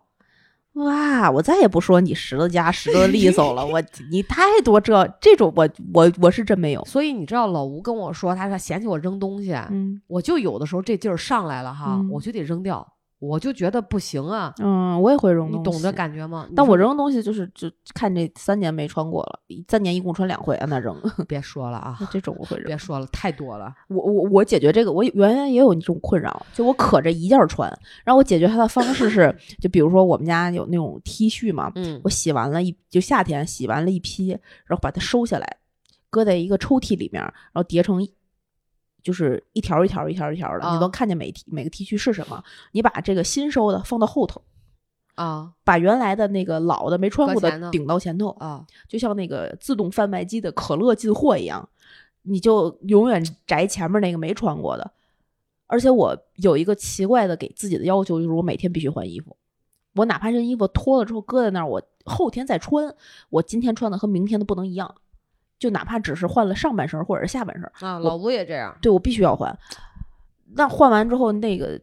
哇！我再也不说你拾掇家拾掇利索了，我你太多这这种我我我是真没有。所以你知道老吴跟我说，他说嫌弃我扔东西，嗯我就有的时候这劲儿上来了哈，嗯我就得扔掉。我就觉得不行啊。嗯，我也会扔东西，你懂这感觉吗？但我扔东西就是就看这三年没穿过了，三年一共穿两回，啊，那扔 <laughs> 别说了啊，这种我会扔。别说了，太多了。我我我解决这个，我原来也有这种困扰，就我可着一件儿穿，然后我解决它的方式是，<laughs> 就比如说我们家有那种 T 恤嘛，嗯我洗完了一就夏天洗完了一批，然后把它收下来，搁在一个抽屉里面，然后叠成一就是一条一条一条一条的，啊你能看见每 T 每个 T 区是什么。你把这个新收的放到后头，啊把原来的那个老的没穿过的顶到前头，啊，就像那个自动贩卖机的可乐进货一样，你就永远摘前面那个没穿过的。而且我有一个奇怪的给自己的要求，就是我每天必须换衣服。我哪怕这衣服脱了之后搁在那儿，我后天再穿，我今天穿的和明天的不能一样。就哪怕只是换了上半身或者是下半身，啊，老吴也这样。对我必须要换。那换完之后，那个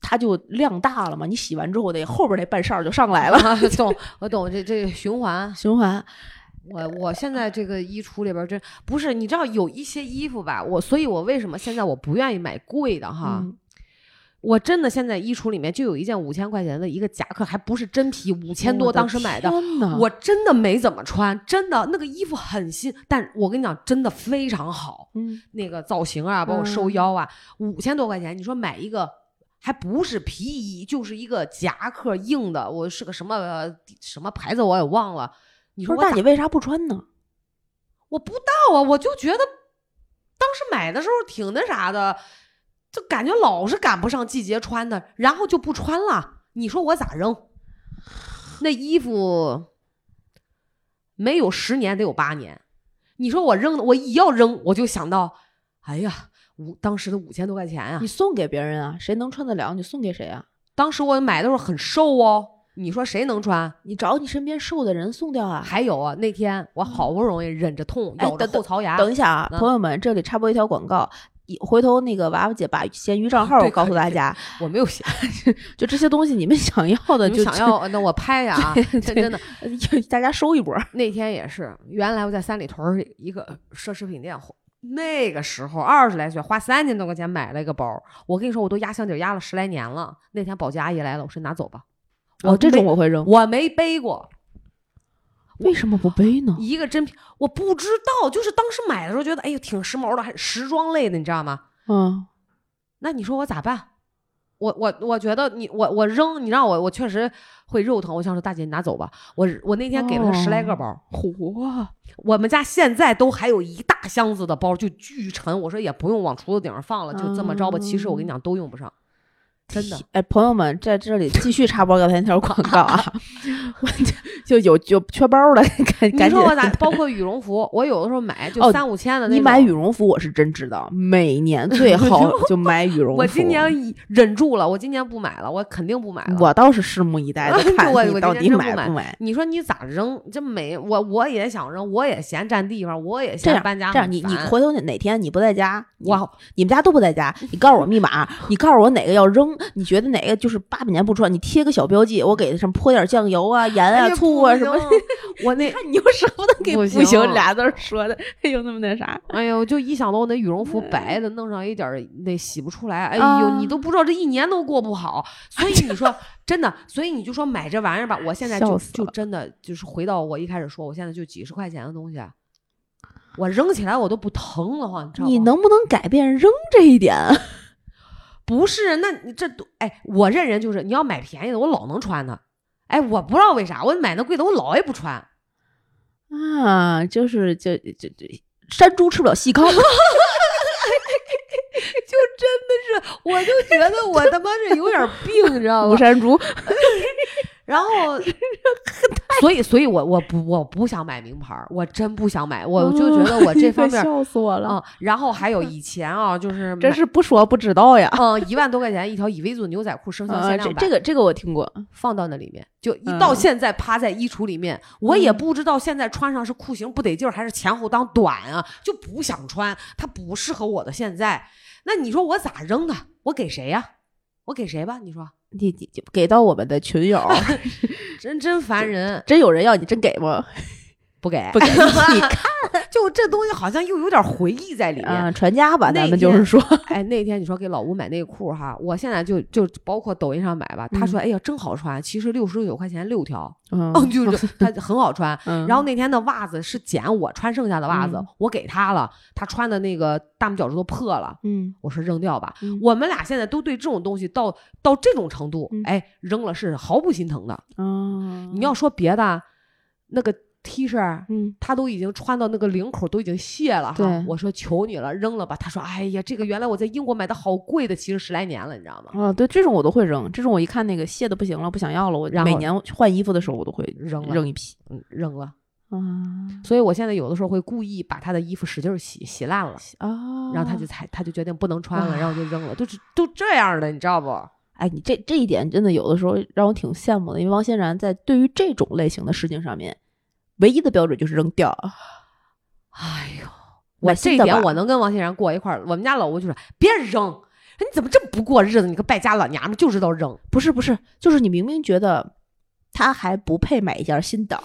它就量大了嘛，你洗完之后，那后边那半扇儿就上来了，啊，<laughs> 懂，我懂这这循环。循环。我我现在这个衣橱里边儿真不是，你知道有一些衣服吧，我所以，我为什么现在我不愿意买贵的哈？嗯我真的现在衣橱里面就有一件五千块钱的一个夹克，还不是真皮，五千多当时买的，我真的没怎么穿，真的那个衣服很新，但我跟你讲，真的非常好，嗯那个造型啊，包括收嗯腰啊，五千多块钱，你说买一个。还不是皮衣，就是一个夹克硬的，我是个什么呃什么牌子我也忘了。你说那你为啥不穿呢？我不知道啊，我就觉得当时买的时候挺那啥的，就感觉老是赶不上季节穿的，然后就不穿了。你说我咋扔？那衣服没有十年得有八年。你说我扔，我一要扔，我就想到，哎呀，五当时的五千多块钱啊你！送给别人啊，谁能穿得了你送给谁啊？当时我买的时候很瘦哦，你说谁能穿？你找你身边瘦的人送掉啊。还有啊，那天我好不容易忍着痛，咬着后槽牙，等一下啊，嗯朋友们，这里插播一条广告。一回头那个娃娃姐把闲鱼账号告诉大家，我没有闲。<laughs> 就这些东西你们想要的就想要，那我拍呀 <laughs> 啊！真真的，大家收一波。那天也是，原来我在三里屯一个奢侈品店，那个时候二十来岁，花三千多块钱买了一个包。我跟你说，我都压箱底压了十来年了。那天保洁阿姨来了，我说拿走吧。哦，这种我会扔。我没背过为什么不背呢？一个真皮，我不知道，就是当时买的时候觉得，哎呦挺时髦的，还时装类的，你知道吗？嗯，那你说我咋办？我我我觉得你我我扔，你让我我确实会肉疼。我想说大姐你拿走吧。我我那天给了他十来个包，嚯，我们家现在都还有一大箱子的包，就巨沉。我说也不用往橱子顶上放了，就这么着吧。其实我跟你讲，都用不上，真的。哎，朋友们，在这里继续插播刚才那条广告啊，<laughs> <laughs> <laughs> 我就有就缺包的，<laughs> 赶紧说。我咋？包括羽绒服，我有的时候买就哦三五千的那种。你买羽绒服，我是真知道，每年最好就买羽绒服。我今年忍住了，我今年不买了，我肯定不买了。我倒是拭目以待的 <laughs> 看我你到底买买不买。你说你咋扔？这每我我也想扔，我也嫌占地方，我也这样嫌搬家这样，你你回头哪哪天你不在家，你我你们家都不在家，你告诉我密码，你告诉我哪个要扔，你觉得哪个就是八百年不穿，你贴个小标记，我给它上泼点酱油啊、盐啊、哎呀醋啊什么。<laughs> 我那看你又舍不得给不不行行俩字说的，哎呦那么那啥。哎呦，就一想到我那羽绒服白的，弄上一点那洗不出来，哎啊呦，你都不知道这一年都过不好。所以你说 <laughs> 真的，所以你就说买这玩意儿吧，我现在就就真的就是回到我一开始说，我现在就几十块钱的东西，我扔起来我都不疼了慌，你知道吗？你能不能改变扔这一点？不是？那你这都哎，我认人就是你要买便宜的，我老能穿它。哎，我不知道为啥，我买那贵的我老也不穿。啊，就是就就就山猪吃不了细糠，<laughs> 就真的是，我就觉得我他妈是有点病，你知道吗？<laughs> 山猪。<laughs> 然后，<laughs> 所以，所以我我不我不想买名牌儿，我真不想买，我就觉得我这方 <laughs> 面，笑死我了，嗯，然后还有 <laughs> 以前啊，就是买真是不说不知道呀。嗯一万多块钱一条以维尊牛仔裤，生肖啊，这限量版，这个这个我听过，放到那里面，就一嗯到现在趴在衣橱里面，我也嗯不知道现在穿上是裤型不得劲儿，还是前后裆短啊，就不想穿，它不适合我的现在。那你说我咋扔啊？我给谁呀、我给谁吧？你说，你你给到我们的群友，<laughs> 真真烦人。真有人要你真给吗？不给，不给 <laughs> 你看就这东西好像又有点回忆在里面。啊，传家吧，咱们就是说，哎，那天你说给老吴买内裤哈，我现在就就包括抖音上买吧，他说哎呀真好穿，其实六十九块钱六条，嗯嗯，就 <laughs> 是他很好穿。嗯然后那天的袜子是捡我穿剩下的袜子，嗯我给他了，他穿的那个大拇脚趾头破了，嗯我说扔掉吧。嗯我们俩现在都对这种东西到到这种程度，嗯哎，扔了是毫不心疼的。嗯，你要说别的，那个 T 恤。嗯他都已经穿到那个领口都已经卸了哈对，我说求你了，扔了吧。他说：“哎呀，这个原来我在英国买的好贵的，其实十来年了，你知道吗？啊，对，这种我都会扔，这种我一看那个卸的不行了，不想要了，我每年换衣服的时候我都会扔了扔一批嗯，扔了。啊所以我现在有的时候会故意把他的衣服使劲儿洗，洗烂了，啊，然后他就才他就决定不能穿了，然后就扔了，都是都这样的，你知道不？哎，你这这一点真的有的时候让我挺羡慕的，因为王欣然在对于这种类型的事情上面，唯一的标准就是扔掉。哎呦，我这一点我能跟王欣然过一块儿。我们家老吴就说别扔，你怎么这么不过日子？你个败家老娘们儿就知道扔。不是不是，就是你明明觉得他还不配买一件新的 <laughs>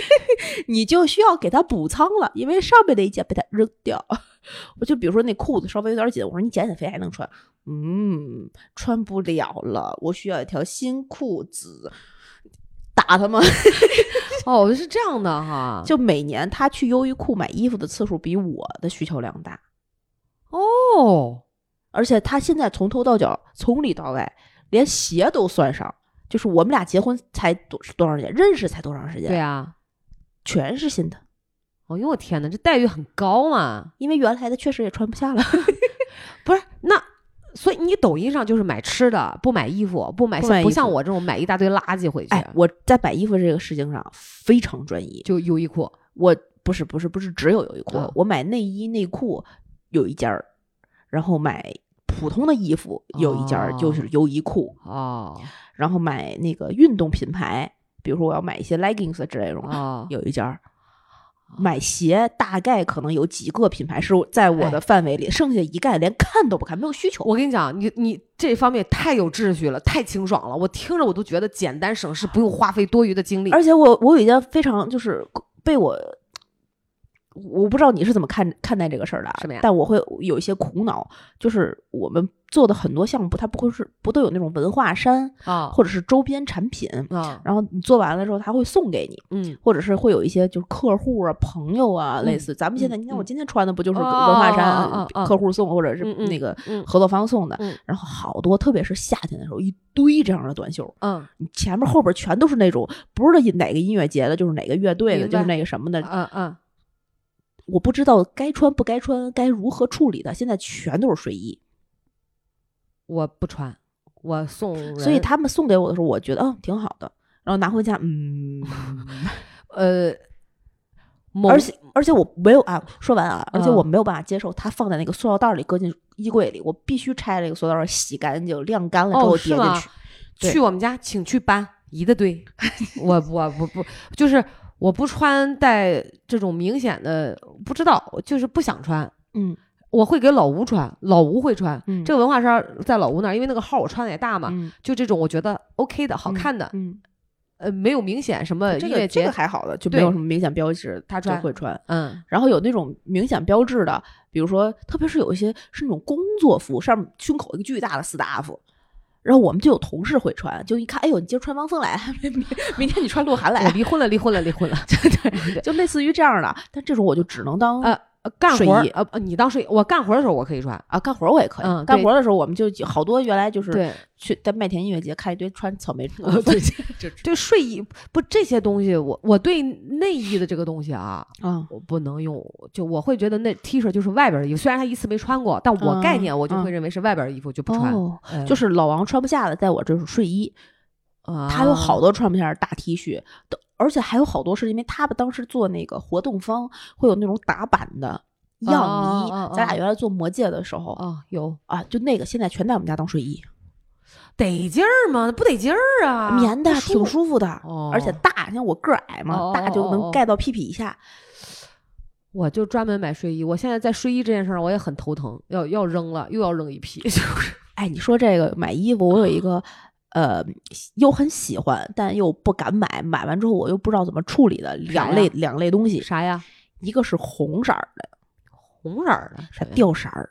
<laughs> 你就需要给他补仓了，因为上面那一件被他扔掉。<laughs> 我就比如说那裤子稍微有点紧，我说你减减肥还能穿，嗯，穿不了了，我需要一条新裤子。打他吗？<laughs> 哦，是这样的哈，就每年他去优衣库买衣服的次数比我的需求量大，哦，而且他现在从头到脚，从里到外，连鞋都算上，就是我们俩结婚才多多长时间，认识才多长时间，对啊，全是新的。哦呦我天哪，这待遇很高嘛。因为原来的确实也穿不下了 <laughs> <laughs> 不是那。所以你抖音上就是买吃的，不买衣服，不买不像不像我这种买一大堆垃圾回去，哎，我在买衣服这个事情上非常专一。就优衣库。我不是不是不是只有优衣库，啊我买内衣内裤有一家儿，然后买普通的衣服有一家儿，哦就是优衣库。哦然后买那个运动品牌，比如说我要买一些 leggings 之类这种，哦，有一家儿。买鞋大概可能有几个品牌是在我哎的范围里，剩下一概连看都不看，没有需求。我跟你讲，你你这方面太有秩序了，太清爽了，我听着我都觉得简单省事，不用花费多余的精力。而且我我有一件非常就是被我，我不知道你是怎么看看待这个事儿的啊，什么呀但我会有一些苦恼，就是我们做的很多项目，它不会是不都有那种文化衫啊或者是周边产品，啊然后你做完了之后，他会送给你。嗯，或者是会有一些就是客户啊、朋友啊，嗯类似咱们现在，你看我嗯今天穿的不就是哦文化衫，客户送或者是那个嗯合作方送的，嗯然后好多，特别是夏天的时候，一堆这样的短袖，嗯你前面后边全都是那种不是哪个音乐节的，就是哪个乐队的，就是那个什么的，嗯嗯，我不知道该穿不该穿，该如何处理的，现在全都是睡衣，我不穿，我送人。所以他们送给我的时候，我觉得嗯挺好的，然后拿回家，嗯，<laughs> 呃，而且而且我没有啊，说完啊，而且嗯我没有办法接受它放在那个塑料袋里搁进衣柜里，我必须拆这个塑料袋洗干净、晾干了之后叠进去。对去我们家，请去搬一大堆。<laughs> 我我不不就是我不穿带这种明显的，不知道，就是不想穿。嗯我会给老吴穿，老吴会穿。嗯这个文化衫在老吴那儿，因为那个号我穿的也大嘛，嗯，就这种我觉得 OK 的、好看的，嗯，呃，没有明显什么这个这个还好的，就没有什么明显标志，他穿会穿。嗯然后有那种明显标志的，比如说，特别是有一些是那种工作服，上面胸口一个巨大的斯达夫。然后我们就有同事会穿，就一看，哎呦，你今儿穿汪峰来，<laughs> 明明明天你穿鹿晗我来，离婚了，离婚了，离婚了。<laughs> 对对就类似于这样的。但这种我就只能当干睡衣呃，呃你当睡，我干活的时候我可以穿。啊，干活儿我也可以。嗯干活儿的时候，我们就好多原来就是对去在麦田音乐节看一堆穿草莓呃 <laughs> 对就对，睡衣不这些东西，我我对内衣的这个东西啊，啊，我不能用，就我会觉得那 T 恤就是外边儿的衣服，虽然他一次没穿过，但我概念我就会嗯认为是外边儿的衣服就不穿。就是老王穿不下的，在我这是睡衣，啊他有好多穿不下的大 T 恤，都而且还有好多是因为他们当时做那个活动方会有那种打版的样衣，咱俩原来做魔戒的时候、啊有啊，就那个现在全在我们家当睡衣，得劲儿吗？不得劲儿啊，棉的不挺舒服的，哦而且大，像我个儿矮嘛，哦大就能盖到屁屁以下。我就专门买睡衣，我现在在睡衣这件事儿我也很头疼，要要扔了又要扔一批，<laughs> 就是哎，你说这个买衣服，我有一个呃，又很喜欢，但又不敢买，买完之后我又不知道怎么处理的两类两类东西，啥呀？一个是红色儿的，红色儿的，是掉色儿。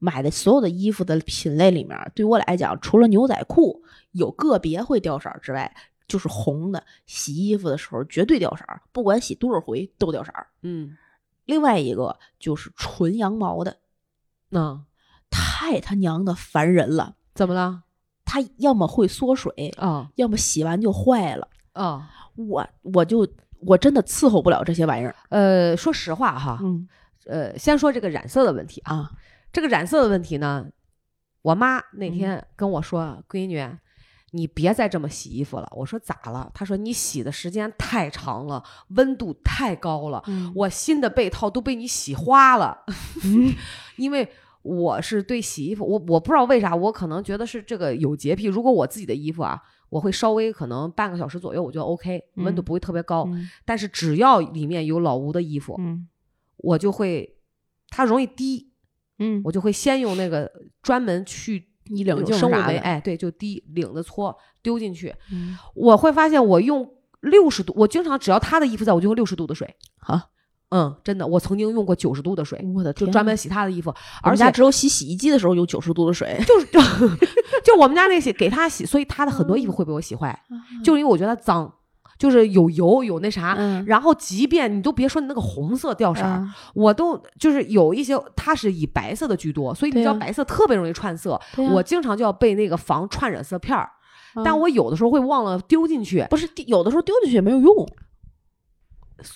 买的所有的衣服的品类里面，对我来讲，除了牛仔裤有个别会掉色儿之外，就是红的。洗衣服的时候绝对掉色儿，不管洗多少回都掉色儿。嗯，另外一个就是纯羊毛的，那太他娘的烦人了。怎么了？它要么会缩水啊，要么洗完就坏了啊。我我就我真的伺候不了这些玩意儿。呃，说实话哈，嗯，呃，先说这个染色的问题啊。这个染色的问题呢，我妈那天跟我说：“闺女，你别再这么洗衣服了。”我说：“咋了？”她说：“你洗的时间太长了，温度太高了，我新的被套都被你洗花了。<laughs> 因为我是对洗衣服，我我不知道为啥，我可能觉得是这个有洁癖。如果我自己的衣服啊，我会稍微可能半个小时左右，我觉得 OK，温度不会特别高。但是只要里面有老吴的衣服，我就会它容易滴。”嗯，我就会先用那个专门去你领生物酶，哎，对，就滴领子搓丢进去。我会发现我用六十度，我经常只要他的衣服在，我就用六十度的水。好，嗯，真的，我曾经用过九十度的水，我的就专门洗他的衣服。而且只有洗洗衣机的时候用九十度的水，就是就 <laughs> 就我们家那些给他洗，所以他的很多衣服会被我洗坏，就因为我觉得脏。就是有油有那啥，然后即便你都别说你那个红色掉色儿，我都就是有一些它是以白色的居多，所以你知道白色特别容易串色，我经常就要被那个防串染色片儿，但我有的时候会忘了丢进去，不是有的时候丢进去也没有用。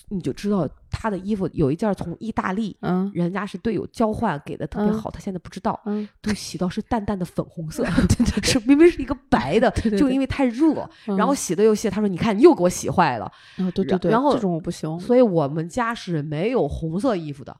你就知道他的衣服有一件从意大利，嗯，人家是队友交换给的，特别好。他现在不知道，嗯，都洗到是淡淡的粉红色，<laughs> 是明明是一个白的，<laughs> 就因为太热，然后洗的又细。他说：“你看，你又给我洗坏了。”啊，对对对，然后这种我不行，所以我们家是没有红色衣服的。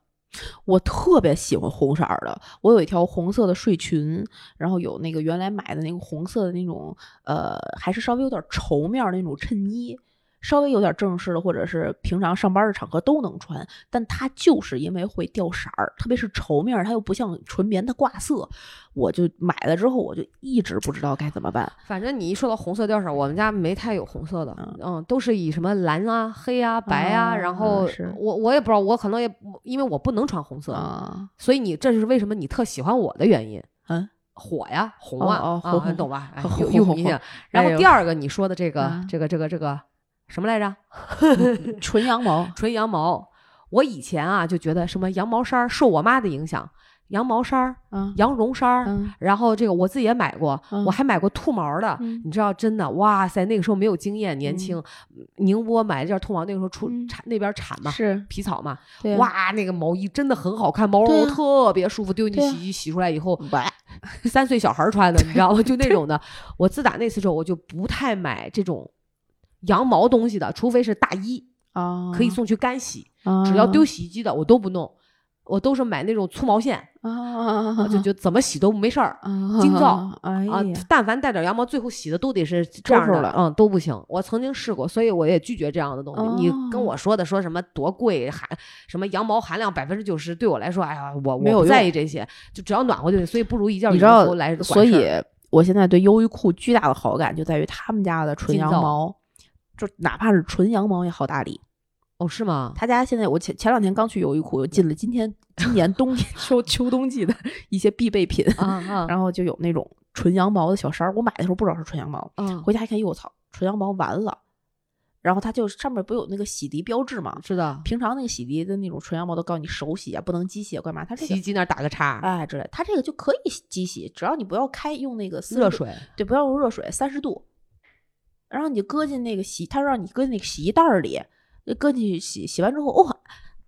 我特别喜欢红色的，我有一条红色的睡裙，然后有那个原来买的那个红色的那种，呃，还是稍微有点绸面那种衬衣。稍微有点正式的，或者是平常上班的场合都能穿，但它就是因为会掉色儿，特别是绸面，它又不像纯棉的挂色，我就买了之后我就一直不知道该怎么办。反正你一说到红色掉色，我们家没太有红色的，嗯，都是以什么蓝啊、黑啊、白啊，然后我我也不知道，我可能也因为我不能穿红色，所以你这是为什么你特喜欢我的原因？嗯，火呀，红啊，啊，你懂吧？有有明显。然后第二个你说的这个这个这个这个。什么来着？<laughs> 纯羊毛，纯羊毛。我以前啊就觉得什么羊毛衫受我妈的影响，羊毛衫儿，羊绒衫儿。然后这个我自己也买过，我还买过兔毛的。你知道，真的，哇塞，那个时候没有经验，年轻。宁波买了件兔毛，那个时候出产那边产嘛，是皮草嘛。哇，那个毛衣真的很好看，毛绒特别舒服，丢进洗衣机洗出来以后，三岁小孩穿的，你知道吗？就那种的。我自打那次之后，我就不太买这种。羊毛东西的，除非是大衣啊，可以送去干洗。只要丢洗衣机的，我都不弄。我都是买那种粗毛线啊，就就怎么洗都没事儿。金皂啊，但凡带点羊毛，最后洗的都得是这样的，嗯，都不行。我曾经试过，所以我也拒绝这样的东西。你跟我说的说什么多贵，含什么羊毛含量百分之九十，对我来说，哎呀，我我不在意这些，就只要暖和就行。所以不如一件羽绒服来。所以我现在对优衣库巨大的好感就在于他们家的纯羊毛。就哪怕是纯羊毛也好打理，哦，是吗？他家现在我前前两天刚去优衣库，又进了今天今年冬 <laughs> 秋秋冬季的一些必备品，然后就有那种纯羊毛的小衫儿。我买的时候不知道是纯羊毛，回家一看，哟我操，纯羊毛完了。然后它就上面不有那个洗涤标志吗？是的，平常那个洗涤的那种纯羊毛都告诉你手洗啊，不能机洗干嘛？它洗衣机那打个叉，哎之类。它这个就可以机洗，只要你不要开用那个热水，对，不要用热水，三十度。然后你搁进那个洗，他让你搁进那个洗衣袋里，搁进去洗，洗完之后，哦，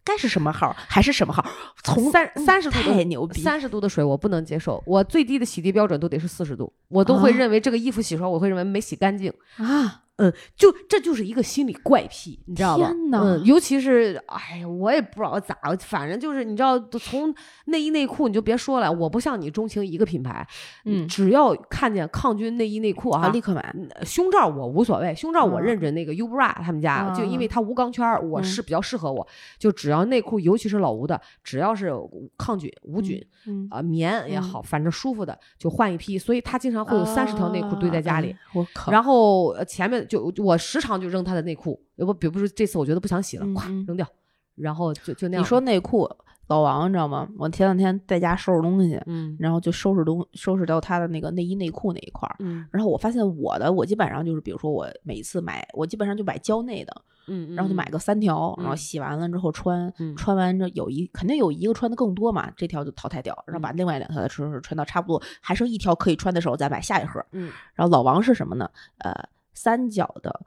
该是什么号还是什么号？从三三十度太牛逼，三十度的水我不能接受，我最低的洗涤标准都得是四十度，我都会认为这个衣服洗出来，我会认为没洗干净啊。嗯，就这就是一个心理怪癖，你知道吧？嗯，尤其是哎呀，我也不知道咋，反正就是你知道，从内衣内裤你就别说了，我不像你钟情一个品牌，嗯只要看见抗菌内衣内裤啊，啊，立刻买。嗯胸罩我无所谓，胸罩我嗯认准那个 Ubra 他们家，就因为啊它无钢圈儿，我是比较适合我。就只要内裤，尤其是老吴的，只要是抗菌、无菌嗯，啊、棉也嗯好，反正舒服的就换一批。所以他经常会有三十条内裤堆在家里。啊，我靠，然后呃前面就我时常就扔他的内裤，要不比如说这次我觉得不想洗了，咵扔掉，然后就就那样。你说内裤，老王你知道吗？我前两天在家收拾东西，嗯然后就收拾东收拾到他的那个内衣内裤那一块儿。嗯然后我发现我的，我基本上就是，比如说我每一次买，我基本上就买胶内的，嗯，然后就买个三条，然后嗯洗完了之后穿，嗯穿完这有一肯定有一个穿的更多嘛，这条就淘汰掉，然后把另外两条再穿穿到差不多还剩一条可以穿的时候再买下一盒。嗯然后老王是什么呢？呃，三角的，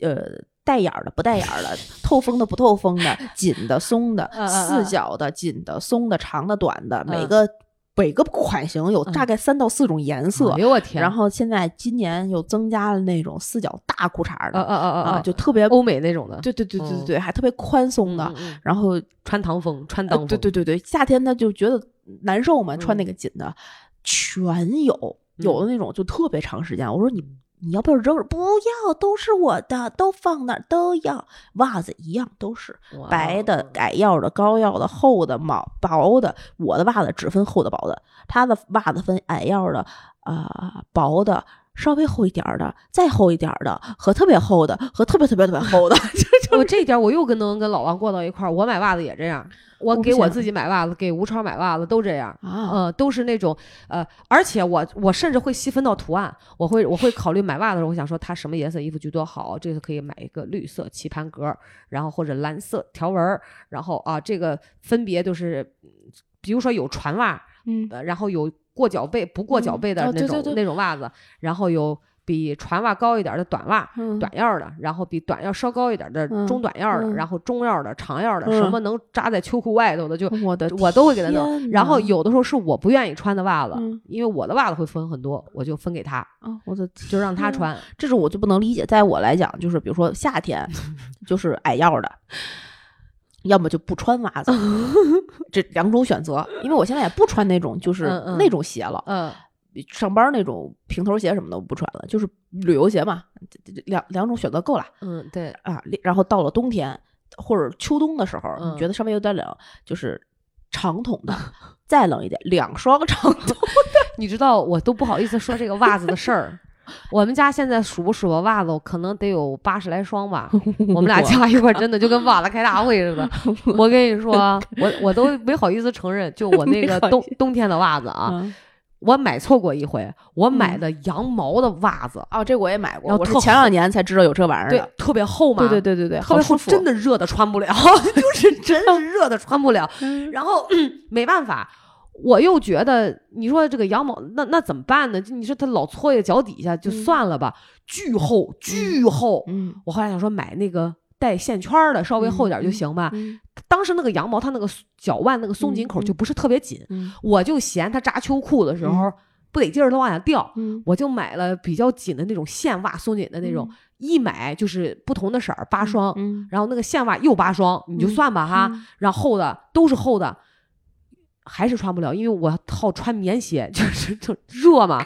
呃。带眼儿的、不带眼儿的，透风的、不透风的，紧的、松的，四嗯角的、紧的、松的、长的、短的，每嗯个每个款型有嗯大概三到四种颜色哎。呦我天，然后现在今年又增加了那种四角大裤衩啊的啊啊啊啊，就特别欧美那种的，对对对对对还特别宽松的。然后穿堂风，穿呃当风，对对对对，夏天他就觉得难受嘛，穿那嗯个紧的，全有，有的那种就特别长时间。我说你嗯你要不要扔了？不要，都是我的，都放那儿都要。袜子一样都是哇白的、矮腰的、高腰的、厚的、毛薄的。我的袜子只分厚的、薄的，他的袜子分矮腰的、啊、薄的。稍微厚一点儿的，再厚一点儿的，和特别厚的，和特别特别特别厚的，<laughs> 我这一点我又跟能跟老王过到一块儿。我买袜子也这样，我给我自己买袜子，给吴超买袜子都这样。啊，呃，都是那种呃，而且我我甚至会细分到图案，我会我会考虑买袜子的时候，我想说它什么颜色衣服居多好，这个可以买一个绿色棋盘格儿，然后或者蓝色条纹儿，然后啊这个分别就是，嗯比如说有船袜，嗯呃，然后有过脚背不过脚嗯背的那种、那种袜子，然后有比船袜高一点的短袜，嗯。短腰的，然后比短腰稍高一点的嗯中短腰的，嗯。然后中腰的、长腰的，什嗯。么能扎在秋裤外头的就。我的我都会给他弄，然后有的时候是我不愿意穿的袜子，嗯。因为我的袜子会分很多，我就分给他，啊，我的就让他穿。这是我就不能理解，在我来讲，就是比如说夏天，<laughs> 就是矮腰的，要么就不穿袜子，<laughs> 这两种选择。因为我现在也不穿那种就是那种鞋了，嗯上班那种平头鞋什么的我不穿了，就是旅游鞋嘛，两两种选择够了嗯，对，啊。然后到了冬天或者秋冬的时候，嗯你觉得稍微有点冷，就是长筒的，再冷一点，两双长筒。<laughs> 你知道我都不好意思说这个袜子的事儿。<laughs> 我们家现在数不数个袜子，可能得有八十来双吧。<laughs> 我们俩加一块儿，真的就跟袜子开大会似的。<laughs> 我跟你说，我我都没好意思承认，就我那个冬冬天的袜子啊，嗯我买错过一回，我买的羊毛的袜子，哦，这个我也买过，我是前两年才知道有这玩意儿对的。，特别厚嘛，对对对对对，特别舒服，真的热的穿不了，就是真是热的穿不了。嗯然后、没办法，我又觉得你说这个羊毛，那那怎么办呢？你说它老搓在脚底下，就算了吧，巨厚巨厚。嗯我后来想说买那个带线圈儿的，稍微厚点儿就行吧。嗯当时那个羊毛它那个脚腕那个松紧口就不是特别紧，嗯我就嫌它扎秋裤的时候、不得劲儿，它往下掉。嗯我就买了比较紧的那种线袜，松紧的那种，一买就是不同的色儿八双，嗯然后那个线袜又八双，你就嗯算吧哈，嗯然后厚的都是厚的，还是穿不了，因为我好穿棉鞋，就是就热嘛。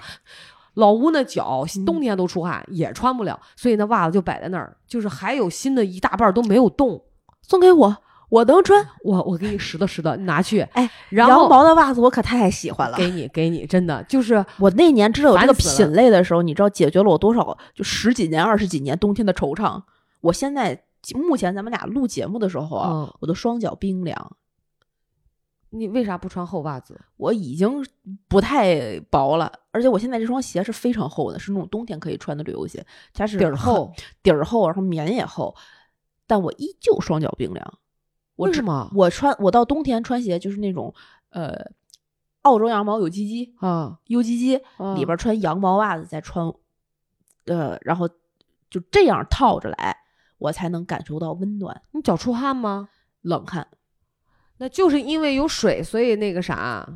老吴那脚嗯冬天都出汗，也穿不了，所以那袜子就摆在那儿，就是还有新的一大半儿都没有动。送给我，我能穿。我我给你拾掇拾掇，你拿去。哎，然后羊毛的袜子我可太喜欢了。给你给你，真的就是我那年知道有这个品类的时候，你知道解决了我多少就十几年、二十几年冬天的惆怅。我现在目前咱们俩录节目的时候啊，嗯我的双脚冰凉，你为啥不穿厚袜子？我已经不太薄了，而且我现在这双鞋是非常厚的，是那种冬天可以穿的旅游鞋，它是底儿厚，底儿厚，然后棉也厚，但我依旧双脚冰凉。我为什么我穿我到冬天穿鞋就是那种呃，澳洲羊毛有鸡鸡啊？U 鸡鸡啊里边穿羊毛袜子，再穿呃，然后就这样套着来，我才能感受到温暖你脚出汗吗？冷汗。那就是因为有水，所以那个啥，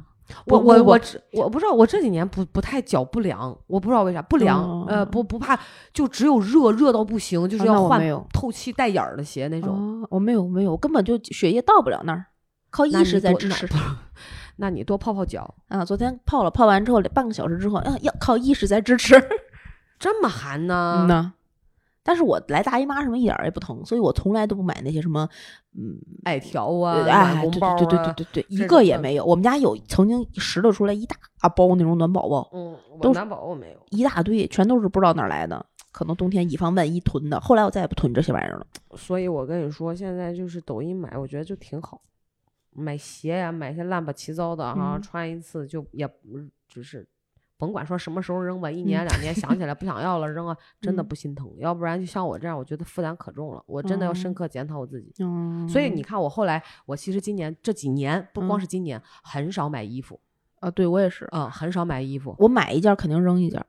我我我只我不知道，我这几年不不太脚不凉，我不知道为啥不凉，呃不不怕，就只有热热到不行，就是要换透气带眼儿的鞋那种。我没有没有，我根本就血液到不了那儿，靠意识在支持。<laughs> 那你多泡泡脚啊！昨天泡了，泡完之后半个小时之后，要，要靠意识在支持。<laughs> 这么寒呢？嗯呐。但是我来大姨妈什么一点也不疼，所以我从来都不买那些什么，嗯，艾条啊、暖宫包啊，对对对对对，一个也没有。我们家有曾经拾掇出来一大包那种暖宝宝，嗯，都暖宝宝没有，一大堆，全都是不知道哪来的，可能冬天以防万一囤的。后来我再也不囤这些玩意儿了。所以我跟你说，现在就是抖音买，我觉得就挺好。买鞋呀，买些乱八七糟的哈，穿一次就也不只是。甭管说什么时候扔吧，一年两年想起来不想要了扔啊，真的不心疼。要不然就像我这样，我觉得负担可重了。我真的要深刻检讨我自己。所以你看，我后来，我其实今年这几年，不光是今年，很少买衣服啊。对我也是啊，很少买衣服。我买一件肯定扔一件，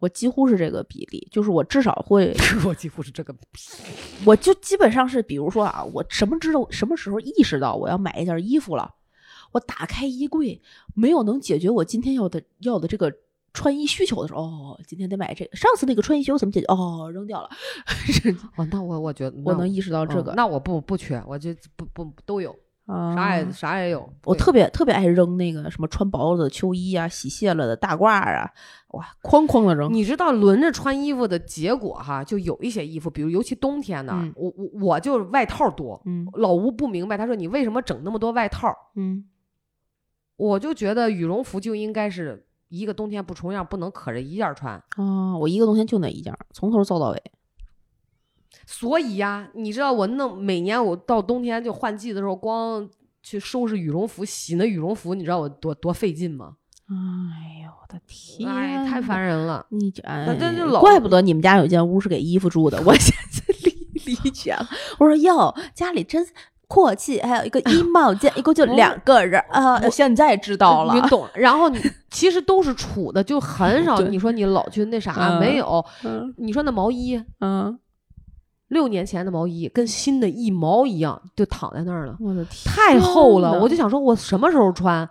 我几乎是这个比例，就是我至少会，<laughs> 我几乎是这个，我就基本上是，比如说啊，我什么知道什么时候意识到我要买一件衣服了。我打开衣柜，没有能解决我今天要的要的这个穿衣需求的时候，哦，今天得买这个。上次那个穿衣需求怎么解决？哦，扔掉了。<laughs> 哦，那我我觉得我能意识到这个。那我不不缺，我就不不都有，啥也啥也有。我特别特别爱扔那个什么穿薄了的秋衣啊，洗卸了的大褂啊，哇，哐哐的扔。你知道轮着穿衣服的结果哈，就有一些衣服，比如尤其冬天的，我我我就外套多。嗯，老吴不明白，他说你为什么整那么多外套？嗯。我就觉得羽绒服就应该是一个冬天不重样，不能可着一件穿啊！我一个冬天就那一件，从头造到尾。所以呀，你知道我弄每年我到冬天就换季的时候，光去收拾羽绒服、洗那羽绒服，你知道我多多费劲吗？哎呦我的天，哎太烦人了！你那真是老怪不得你们家有间屋是给衣服住的，我现在 <laughs> 理理解了。我说哟，家里真。阔气，还有一个衣帽间，一共就两个人啊！现在知道了，你懂。然后你 <laughs> 其实都是处的，就很少。<laughs> 你说你老去那啥没有？你说那毛衣，嗯，六年前的毛衣跟新的一毛一样，就躺在那儿了。我的天，太厚了！我就想说，我什么时候穿？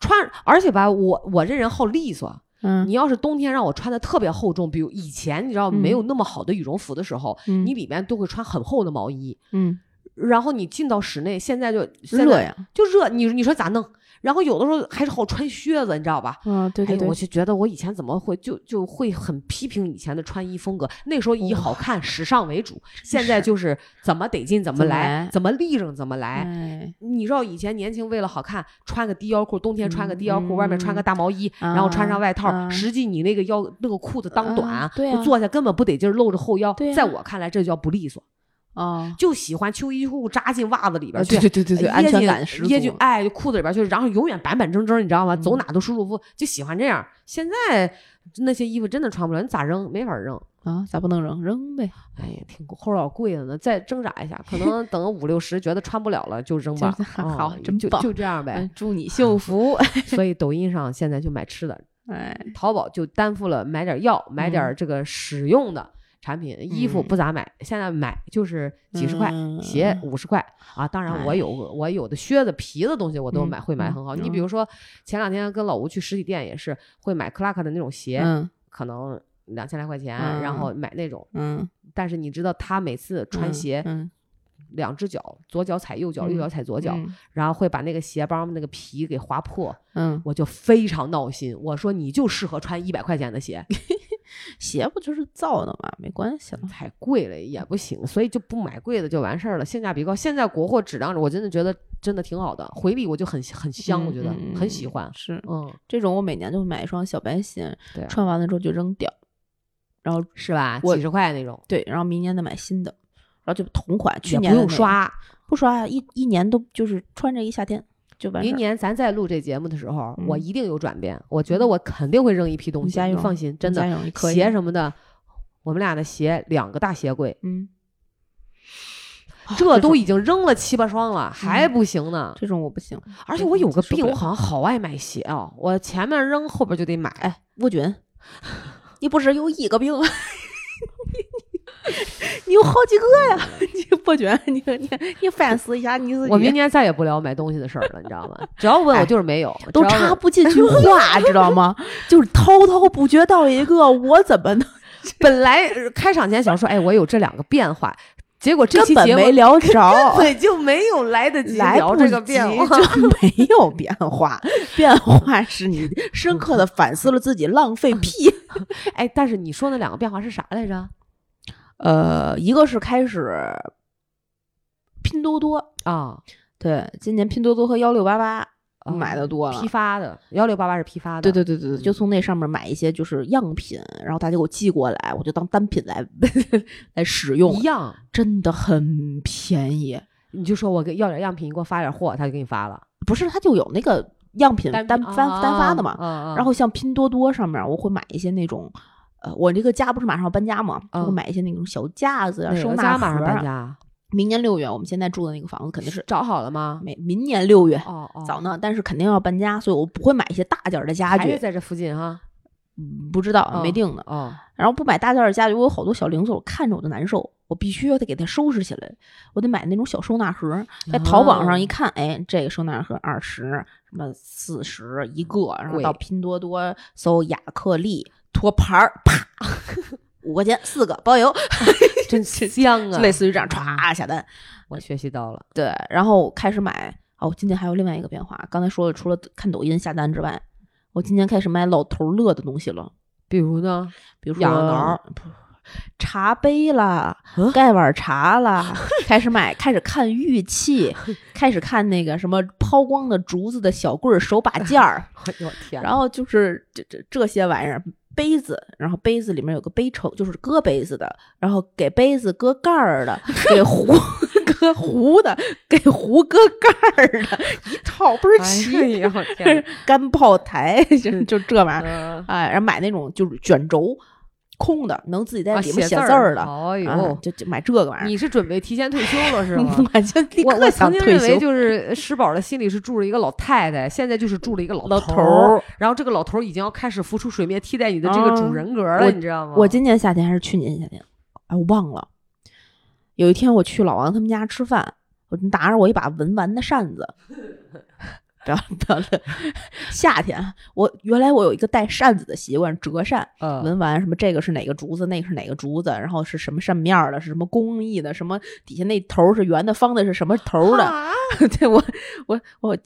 穿，而且吧，我我这人好利索。嗯，你要是冬天让我穿的特别厚重，比如以前你知道没有那么好的羽绒服的时候，你里面都会穿很厚的毛衣。嗯。然后你进到室内，现在就热呀，就热。你你说咋弄？然后有的时候还是好穿靴子，你知道吧？嗯，对对对。我就觉得我以前怎么会就就会很批评以前的穿衣风格。那时候以好看、时尚为主，现在就是怎么得劲怎么来，怎么立正怎么来。你知道以前年轻为了好看，穿个低腰裤，冬天穿个低腰裤，外面穿个大毛衣，然后穿上外套。实际你那个腰那个裤子当短，坐下根本不得劲，露着后腰。在我看来，这叫不利索。啊，就喜欢秋衣裤扎进袜子里边去，对对对对，安全感十足。哎，裤子里边去，然后永远板板正正，你知道吗？走哪都舒舒服服，就喜欢这样。现在那些衣服真的穿不了，你咋扔？没法扔啊？咋不能扔？扔呗。哎呀，挺后老贵的呢，再挣扎一下，可能等五六十觉得穿不了了就扔 <laughs> 吧。好，真就就这样呗。祝你幸福。<laughs> 所以抖音上现在就买吃的，哎，淘宝就担负了买点药，买点这个使用的。产品衣服不咋买，现在买就是几十块，鞋五十块啊。当然我有我有的靴子皮的东西我都买，会买很好。你比如说前两天跟老吴去实体店也是会买克拉克的那种鞋，可能两千来块钱，然后买那种。嗯，但是你知道他每次穿鞋，两只脚，左脚踩右脚，右脚踩左脚，然后会把那个鞋帮那个皮给划破。嗯，我就非常闹心。我说你就适合穿一百块钱的鞋。鞋不就是造的嘛，没关系了，太贵了也不行，所以就不买贵的就完事儿了，性价比高。现在国货质量，我真的觉得真的挺好的，回力我就很很香，我觉得很喜欢。是，嗯，这种我每年就会买一双小白鞋，对，穿完了之后就扔掉，然后是吧？几十块那种，对，然后明年再买新的，然后就同款，去年不用刷，不刷，一一年都就是穿着一夏天。明年咱再录这节目的时候，我一定有转变。我觉得我肯定会扔一批东西，你放心，真的。鞋什么的，我们俩的鞋两个大鞋柜，嗯，这都已经扔了七八双了，还不行呢。这种我不行，而且我有个病，我好像好爱买鞋啊。我前面扔，后边就得买。哎，沃菌，<laughs> 你不是有一个病？<laughs> 你有好几个呀！<laughs> 你不觉得 <laughs> 你你你反思一下你自己？我明年再也不聊买东西的事儿了，你知道吗？<laughs> 只要问我就是没有，都插不进去话，知道吗？就是滔滔不绝到一个，我怎么能？本来开场前想说，哎，我有这两个变化。结果这期节目没聊着，对，就没有来得及聊这个变化，就没有变化。变化是你深刻的反思了自己浪费屁。哎，但是你说那两个变化是啥来着？呃，一个是开始拼多多啊，对，今年拼多多和幺六八八。买的多了，批发的幺六八八是批发的，对对对对对，就从那上面买一些就是样品，然后他就给我寄过来，我就当单品来 <laughs> 来使用，一样真的很便宜。你就说我给要点样品，你给我发点货，他就给你发了。不是，他就有那个样品单单单发的嘛。然后像拼多多上面，我会买一些那种，呃，我这个家不是马上要搬家嘛，我会买一些那种小架子啊，收纳盒。马上搬家。明年六月，我们现在住的那个房子肯定是找好了吗？没，明年六月哦哦早呢，但是肯定要搬家，所以我不会买一些大件的家具。在这附近哈，嗯，不知道没定呢。哦，然后不买大件的家具，我有好多小零碎，我看着我就难受，我必须要得给它收拾起来。我得买那种小收纳盒，在淘宝上一看，哎，这个收纳盒二十，什么四十一个，然后到拼多多搜亚克力托盘儿，啪。<laughs> 五块钱四个包邮，<laughs> 真 <laughs> 香啊！类似于这样歘下单，我学习到了。对，然后开始买。哦，今天还有另外一个变化。刚才说了，除了看抖音下单之外，我今天开始买老头乐的东西了。比如呢？比如说茶杯啦、盖碗茶啦，开始买，开始看玉器，开始看那个什么抛光的竹子的小棍儿手把件儿。我天！然后就是这这这些玩意儿。杯子，然后杯子里面有个杯抽，就是搁杯子的，然后给杯子搁盖儿的，给壶 <laughs> 搁壶的，给壶搁盖儿的，一套倍儿齐。干炮台 <laughs> 就就这玩意儿，哎，然后买那种就是卷轴。空的能自己在里面写字儿的，哎呦，就就买这个玩意儿。你是准备提前退休了是吗？<laughs> 我我曾经认为就是 <laughs> 石宝的心里是住着一个老太太，现在就是住了一个老头儿。然后这个老头儿已经要开始浮出水面，替代你的这个主人格了，你知道吗？我今年夏天还是去年夏天？哎，我忘了。有一天我去老王他们家吃饭，我拿着我一把文玩的扇子。不要不要乐！夏天，我原来我有一个带扇子的习惯，折扇。文玩什么？这个是哪个竹子？那个是哪个竹子？然后是什么扇面的？是什么工艺的？什么底下那头是圆的、方的？是什么头的？<laughs> 对我我我，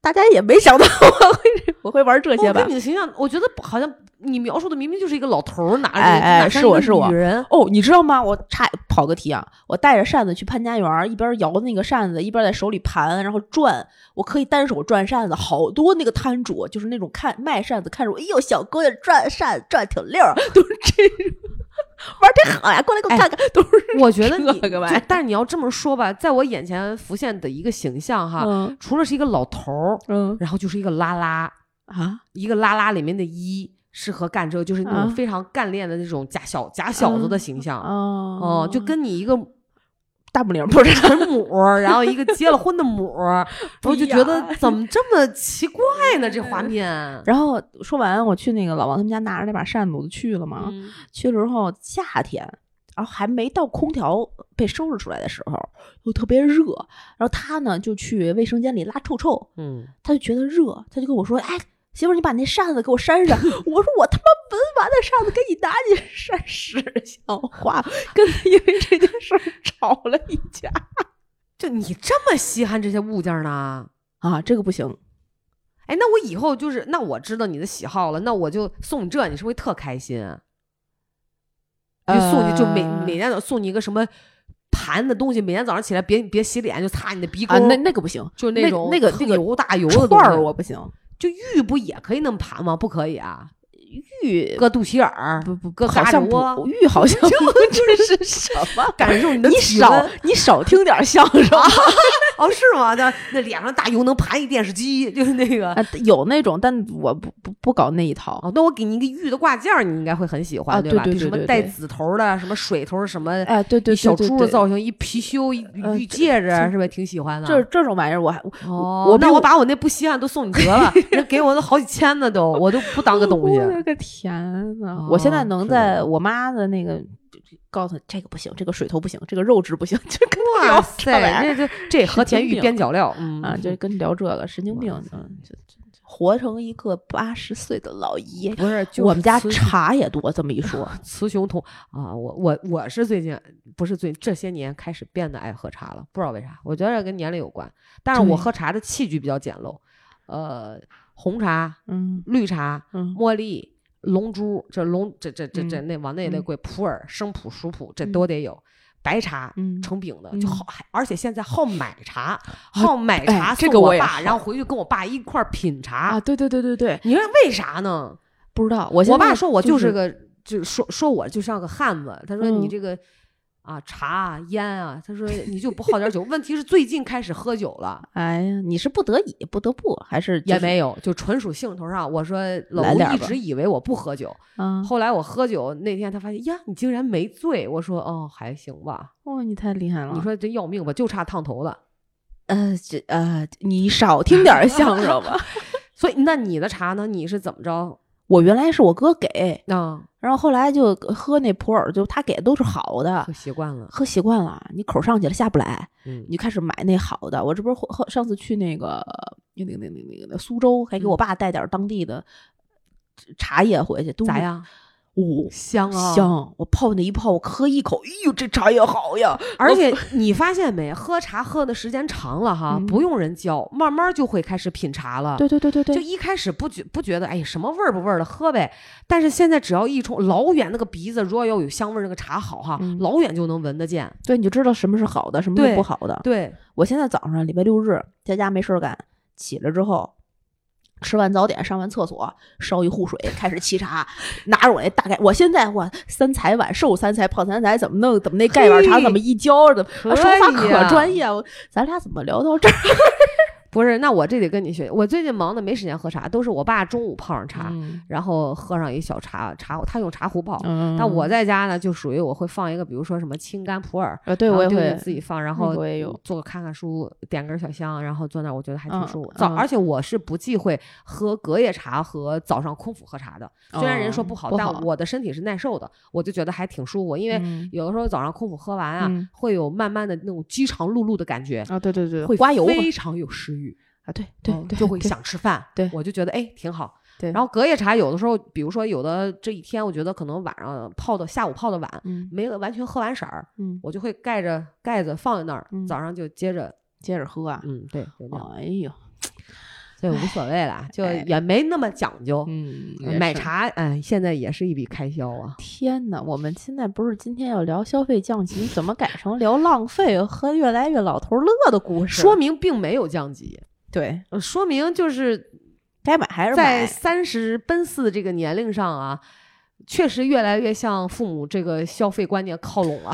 大家也没想到 <laughs> 我会我会玩这些吧？你的形象，我觉得好像。你描述的明明就是一个老头儿拿着，哎哎，是我是我女人哦，你知道吗？我差跑个题啊，我带着扇子去潘家园，一边摇那个扇子，一边在手里盘，然后转，我可以单手转扇子，好多那个摊主就是那种看卖扇子，看着我，哎呦，小姑娘转扇转挺溜，<laughs> 都是这种玩的好呀，过来给我看看，都是我觉得你，但是你要这么说吧，在我眼前浮现的一个形象哈，除了是一个老头儿，嗯，然后就是一个拉拉啊，一个拉拉里面的一。适合干这个，就是那种非常干练的那种假小假小子的形象哦，就跟你一个大母零不是母，然后一个结了婚的母，我就觉得怎么这么奇怪呢？这画面。<laughs> 然后说完，我去那个老王他们家拿着那把扇子，我就去了嘛。去了之后，夏天，然后还没到空调被收拾出来的时候，又特别热。然后他呢就去卫生间里拉臭臭，嗯，他就觉得热，他就跟我说：“哎。”媳妇，你把那扇子给我扇扇。<laughs> 我说我他妈文玩的扇子给你拿你扇屎，笑话？<laughs> 跟他因为这件事吵了一架。<laughs> 就你这么稀罕这些物件呢？啊，这个不行。哎，那我以后就是，那我知道你的喜好了，那我就送你这，你是不是特开心？就送你，就每每天都送你一个什么盘的东西，每天早上起来别别洗脸就擦你的鼻啊。那那个不行，就那种那个那个油大油的串儿，我不行。就玉不也可以那么盘吗？不可以啊，玉搁肚脐眼儿，不不，搁好像不玉好像 <laughs> 就这是什么感受？<laughs> 你少你少听点相声 <laughs> 哦，是吗？那那脸上大油能盘一电视机，就是那个有那种，但我不不不搞那一套。那我给你一个玉的挂件，你应该会很喜欢，对吧？对什么带紫头的，什么水头什么？哎，对对，小猪的造型，一貔貅，一玉戒指，是不是挺喜欢的？这这种玩意儿，我还哦，那我把我那不稀罕都送你得了，<laughs> 那给我都好几千呢，都我都不当个东西。<laughs> 我的个天呐！我现在能在我妈的那个。告诉你这个不行，这个水头不行，这个肉质不行，<laughs> 就跟哇聊塞，这这这和田玉边角料，<laughs> 嗯啊，就 <laughs> 跟聊这个神经病嗯，就活成一个八十岁的老爷。不是，就我们家茶也多，这么一说，雌雄同啊，我我我是最近不是最这些年开始变得爱喝茶了，不知道为啥，我觉得跟年龄有关。但是我喝茶的器具比较简陋，呃，红茶、嗯绿茶、嗯茉莉、龙珠，这龙这这这这嗯那往那类贵，普洱、生普、熟普这嗯都得有。白茶嗯成饼的嗯就好，还而且现在好 <laughs> 买茶，好买哎茶送我爸，然后回去跟我爸一块儿品茶啊，。对对对对对，你说为啥呢？不知道，我我爸说我就就是个，就是说说我就像个汉子。他说你嗯这个啊茶啊烟啊，他说你就不好点酒。问题是最近开始喝酒了，哎呀，你是不得已不得不，还是就是也没有，就纯属兴头上。我说老吴一直以为我不喝酒，啊？后来我喝酒那天，他发现呀，你竟然没醉。我说哦，还行吧。哦，你太厉害了！你说这要命吧，就差烫头了。呃，这呃，你少听点相声吧。<laughs> 所以那你的茶呢？你是怎么着？我原来是我哥给，啊，然后后来就喝那普洱，就他给的都是好的喝，习惯了。喝习惯了，你口上去了下不来，嗯你就开始买那好的。我这不是喝上次去那个那个那个那个那个苏州，还给我嗯爸带点儿当地的茶叶回去，都咋？样？哦，香啊！香！我泡那一泡，我喝一口，哎呦，这茶叶好呀！而且你发现没，喝茶喝的时间长了哈，嗯不用人教，慢慢就会开始品茶了。对对对对对，就一开始不觉不觉得，哎，什么味儿不味儿的喝呗。但是现在只要一冲，老远那个鼻子，如果要有香味儿，那个茶好哈，嗯老远就能闻得见。对，你就知道什么是好的，什么是不好的。对，我现在早上礼拜六日在家没事儿干，起来之后。吃完早点，上完厕所，烧一壶水，开始沏茶，拿着我那大概，我现在我三彩碗、瘦三彩、胖三彩怎么弄？怎么那盖碗茶怎么一浇？怎么说话可专业？我咱俩怎么聊到这儿？不是，那我这得跟你学。我最近忙的没时间喝茶，都是我爸中午泡上茶，嗯然后喝上一小茶茶，他用茶壶泡。嗯但我在家呢，就属于我会放一个，比如说什么青柑普洱，呃，对我也会自己放，然后个我也有做个看看书，点根小香，然后坐那儿，我觉得还挺嗯舒服。早，嗯而且我是不忌讳喝隔夜茶和早上空腹喝茶的。虽然人说哦不好，但我的身体是耐受的，我就觉得还挺舒服。因为嗯有的时候早上空腹喝完啊，嗯会有慢慢的那种饥肠辘辘的感觉，啊，对对对，会刮油嘛非常有食欲，啊，对对就会想吃饭。对我就觉得哎挺好。对然后隔夜茶有的时候，比如说有的这一天，我觉得可能晚上泡的下午泡的晚，嗯没完全喝完色儿，嗯，我就会盖着盖子放在那儿，嗯早上就接着，接着喝啊，嗯，对，哎呦，所以无所谓了，就哎也没那么讲究。嗯，买茶，哎，现在也是一笔开销啊。天呐，我们现在不是今天要聊消费降级，怎么改成聊浪费和越来越老头乐的故事？说明并没有降级，对，呃说明就是该买还是在买。三十奔四这个年龄上啊，确实越来越向父母这个消费观念靠拢了。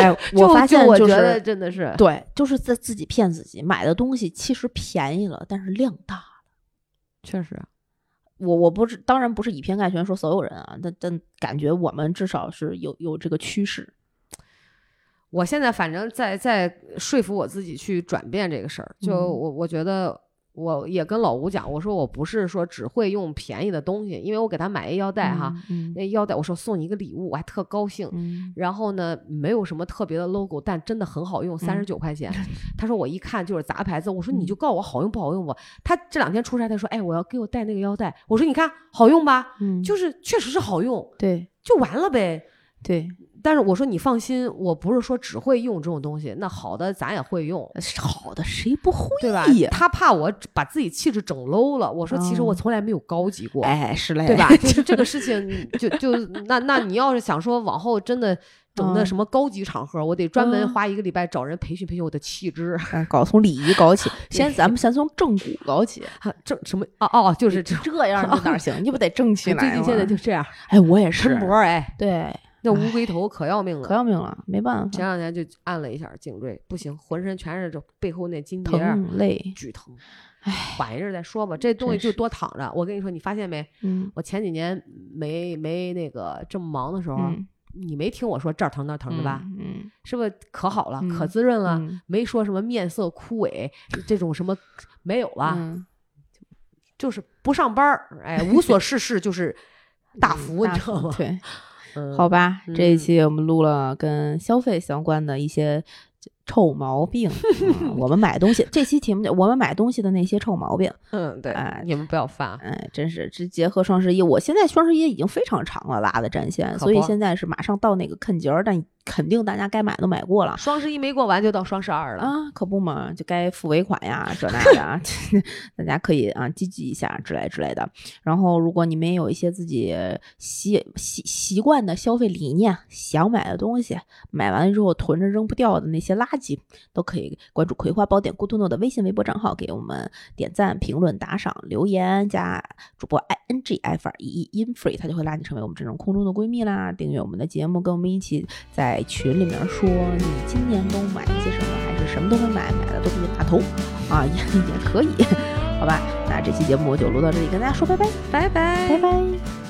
哎，<laughs> 我发现我觉得真的是，对，就是在自己骗自己，买的东西其实便宜了，但是量大了。确实，我我不是，当然不是以偏概全说所有人啊，但但感觉我们至少是有有这个趋势。我现在反正在在说服我自己去转变这个事儿，就嗯我我觉得。我也跟老吴讲，我说我不是说只会用便宜的东西，因为我给他买一腰带哈，嗯那腰带我说送你一个礼物，我还特高兴。嗯然后呢，没有什么特别的 logo，但真的很好用，三十九块钱。<laughs> 他说我一看就是杂牌子，我说你就告诉我好用不好用吧。他这两天出差，他说哎，我要给我带那个腰带。我说你看好用吧，嗯，就是确实是好用，对就完了呗。对，但是我说你放心，我不是说只会用这种东西，那好的咱也会用，好的谁不会对吧呀？？他怕我把自己气质整 low 了，我说其实我嗯从来没有高级过。哎，是嘞，对吧？<laughs> 就是这个事情，就就那那你要是想说往后真的整的嗯什么高级场合，我得专门嗯花一个礼拜找人培训培训我的气质。哎，搞从礼仪搞起，<laughs> 先咱们先从正骨搞起，正什么哦哦，就是这。这样就哪行？你不得正气 <laughs> 来吗？最近现在就这样，哎，我也是抻，脖儿哎，对，那乌龟头可要命了可。要命了，没办法前，两天就按了一下颈椎，不行，浑身全是这背后那筋疼累，巨疼。缓一阵再说吧，这东西就多躺着。我跟你说，你发现没？嗯我前几年没没那个这么忙的时候，嗯，你没听我说这儿疼那儿疼的吧？嗯，是不是可好了，嗯可滋润了？嗯没说什么面色枯萎这种什么没有了，嗯，就是不上班儿，哎，无所事事就是大福，大你知道吗？对，<laughs> 好吧，这一期我们录了跟消费相关的一些。臭毛病，我们买东西这期题目我们买东西的那些臭毛病。嗯，对，哎你们不要发。哎，真是这结合双十一，我现在双十一已经非常长了，拉的战线，所以现在是马上到那个坎节儿，但。肯定大家该买都买过了，双十一没过完就到双十二了啊，可不嘛，就该付尾款呀，这那的，<laughs> 大家可以啊积极一下之类之类的。然后，如果你们有一些自己习习习惯的消费理念，想买的东西，买完了之后囤着扔不掉的那些垃圾，都可以关注《葵花宝典》咕嘟诺的微信、微博账号，给我们点赞、评论、打赏、留言，加主播 i n g f r e e in free，他就会拉你成为我们这种空中的闺蜜啦。订阅我们的节目，跟我们一起在。群里面说你今年都买了些什么，还是什么都没买，买的都是大头啊，也也可以，<laughs> 好吧？那这期节目就录到这里，跟大家说拜拜，拜拜，拜拜。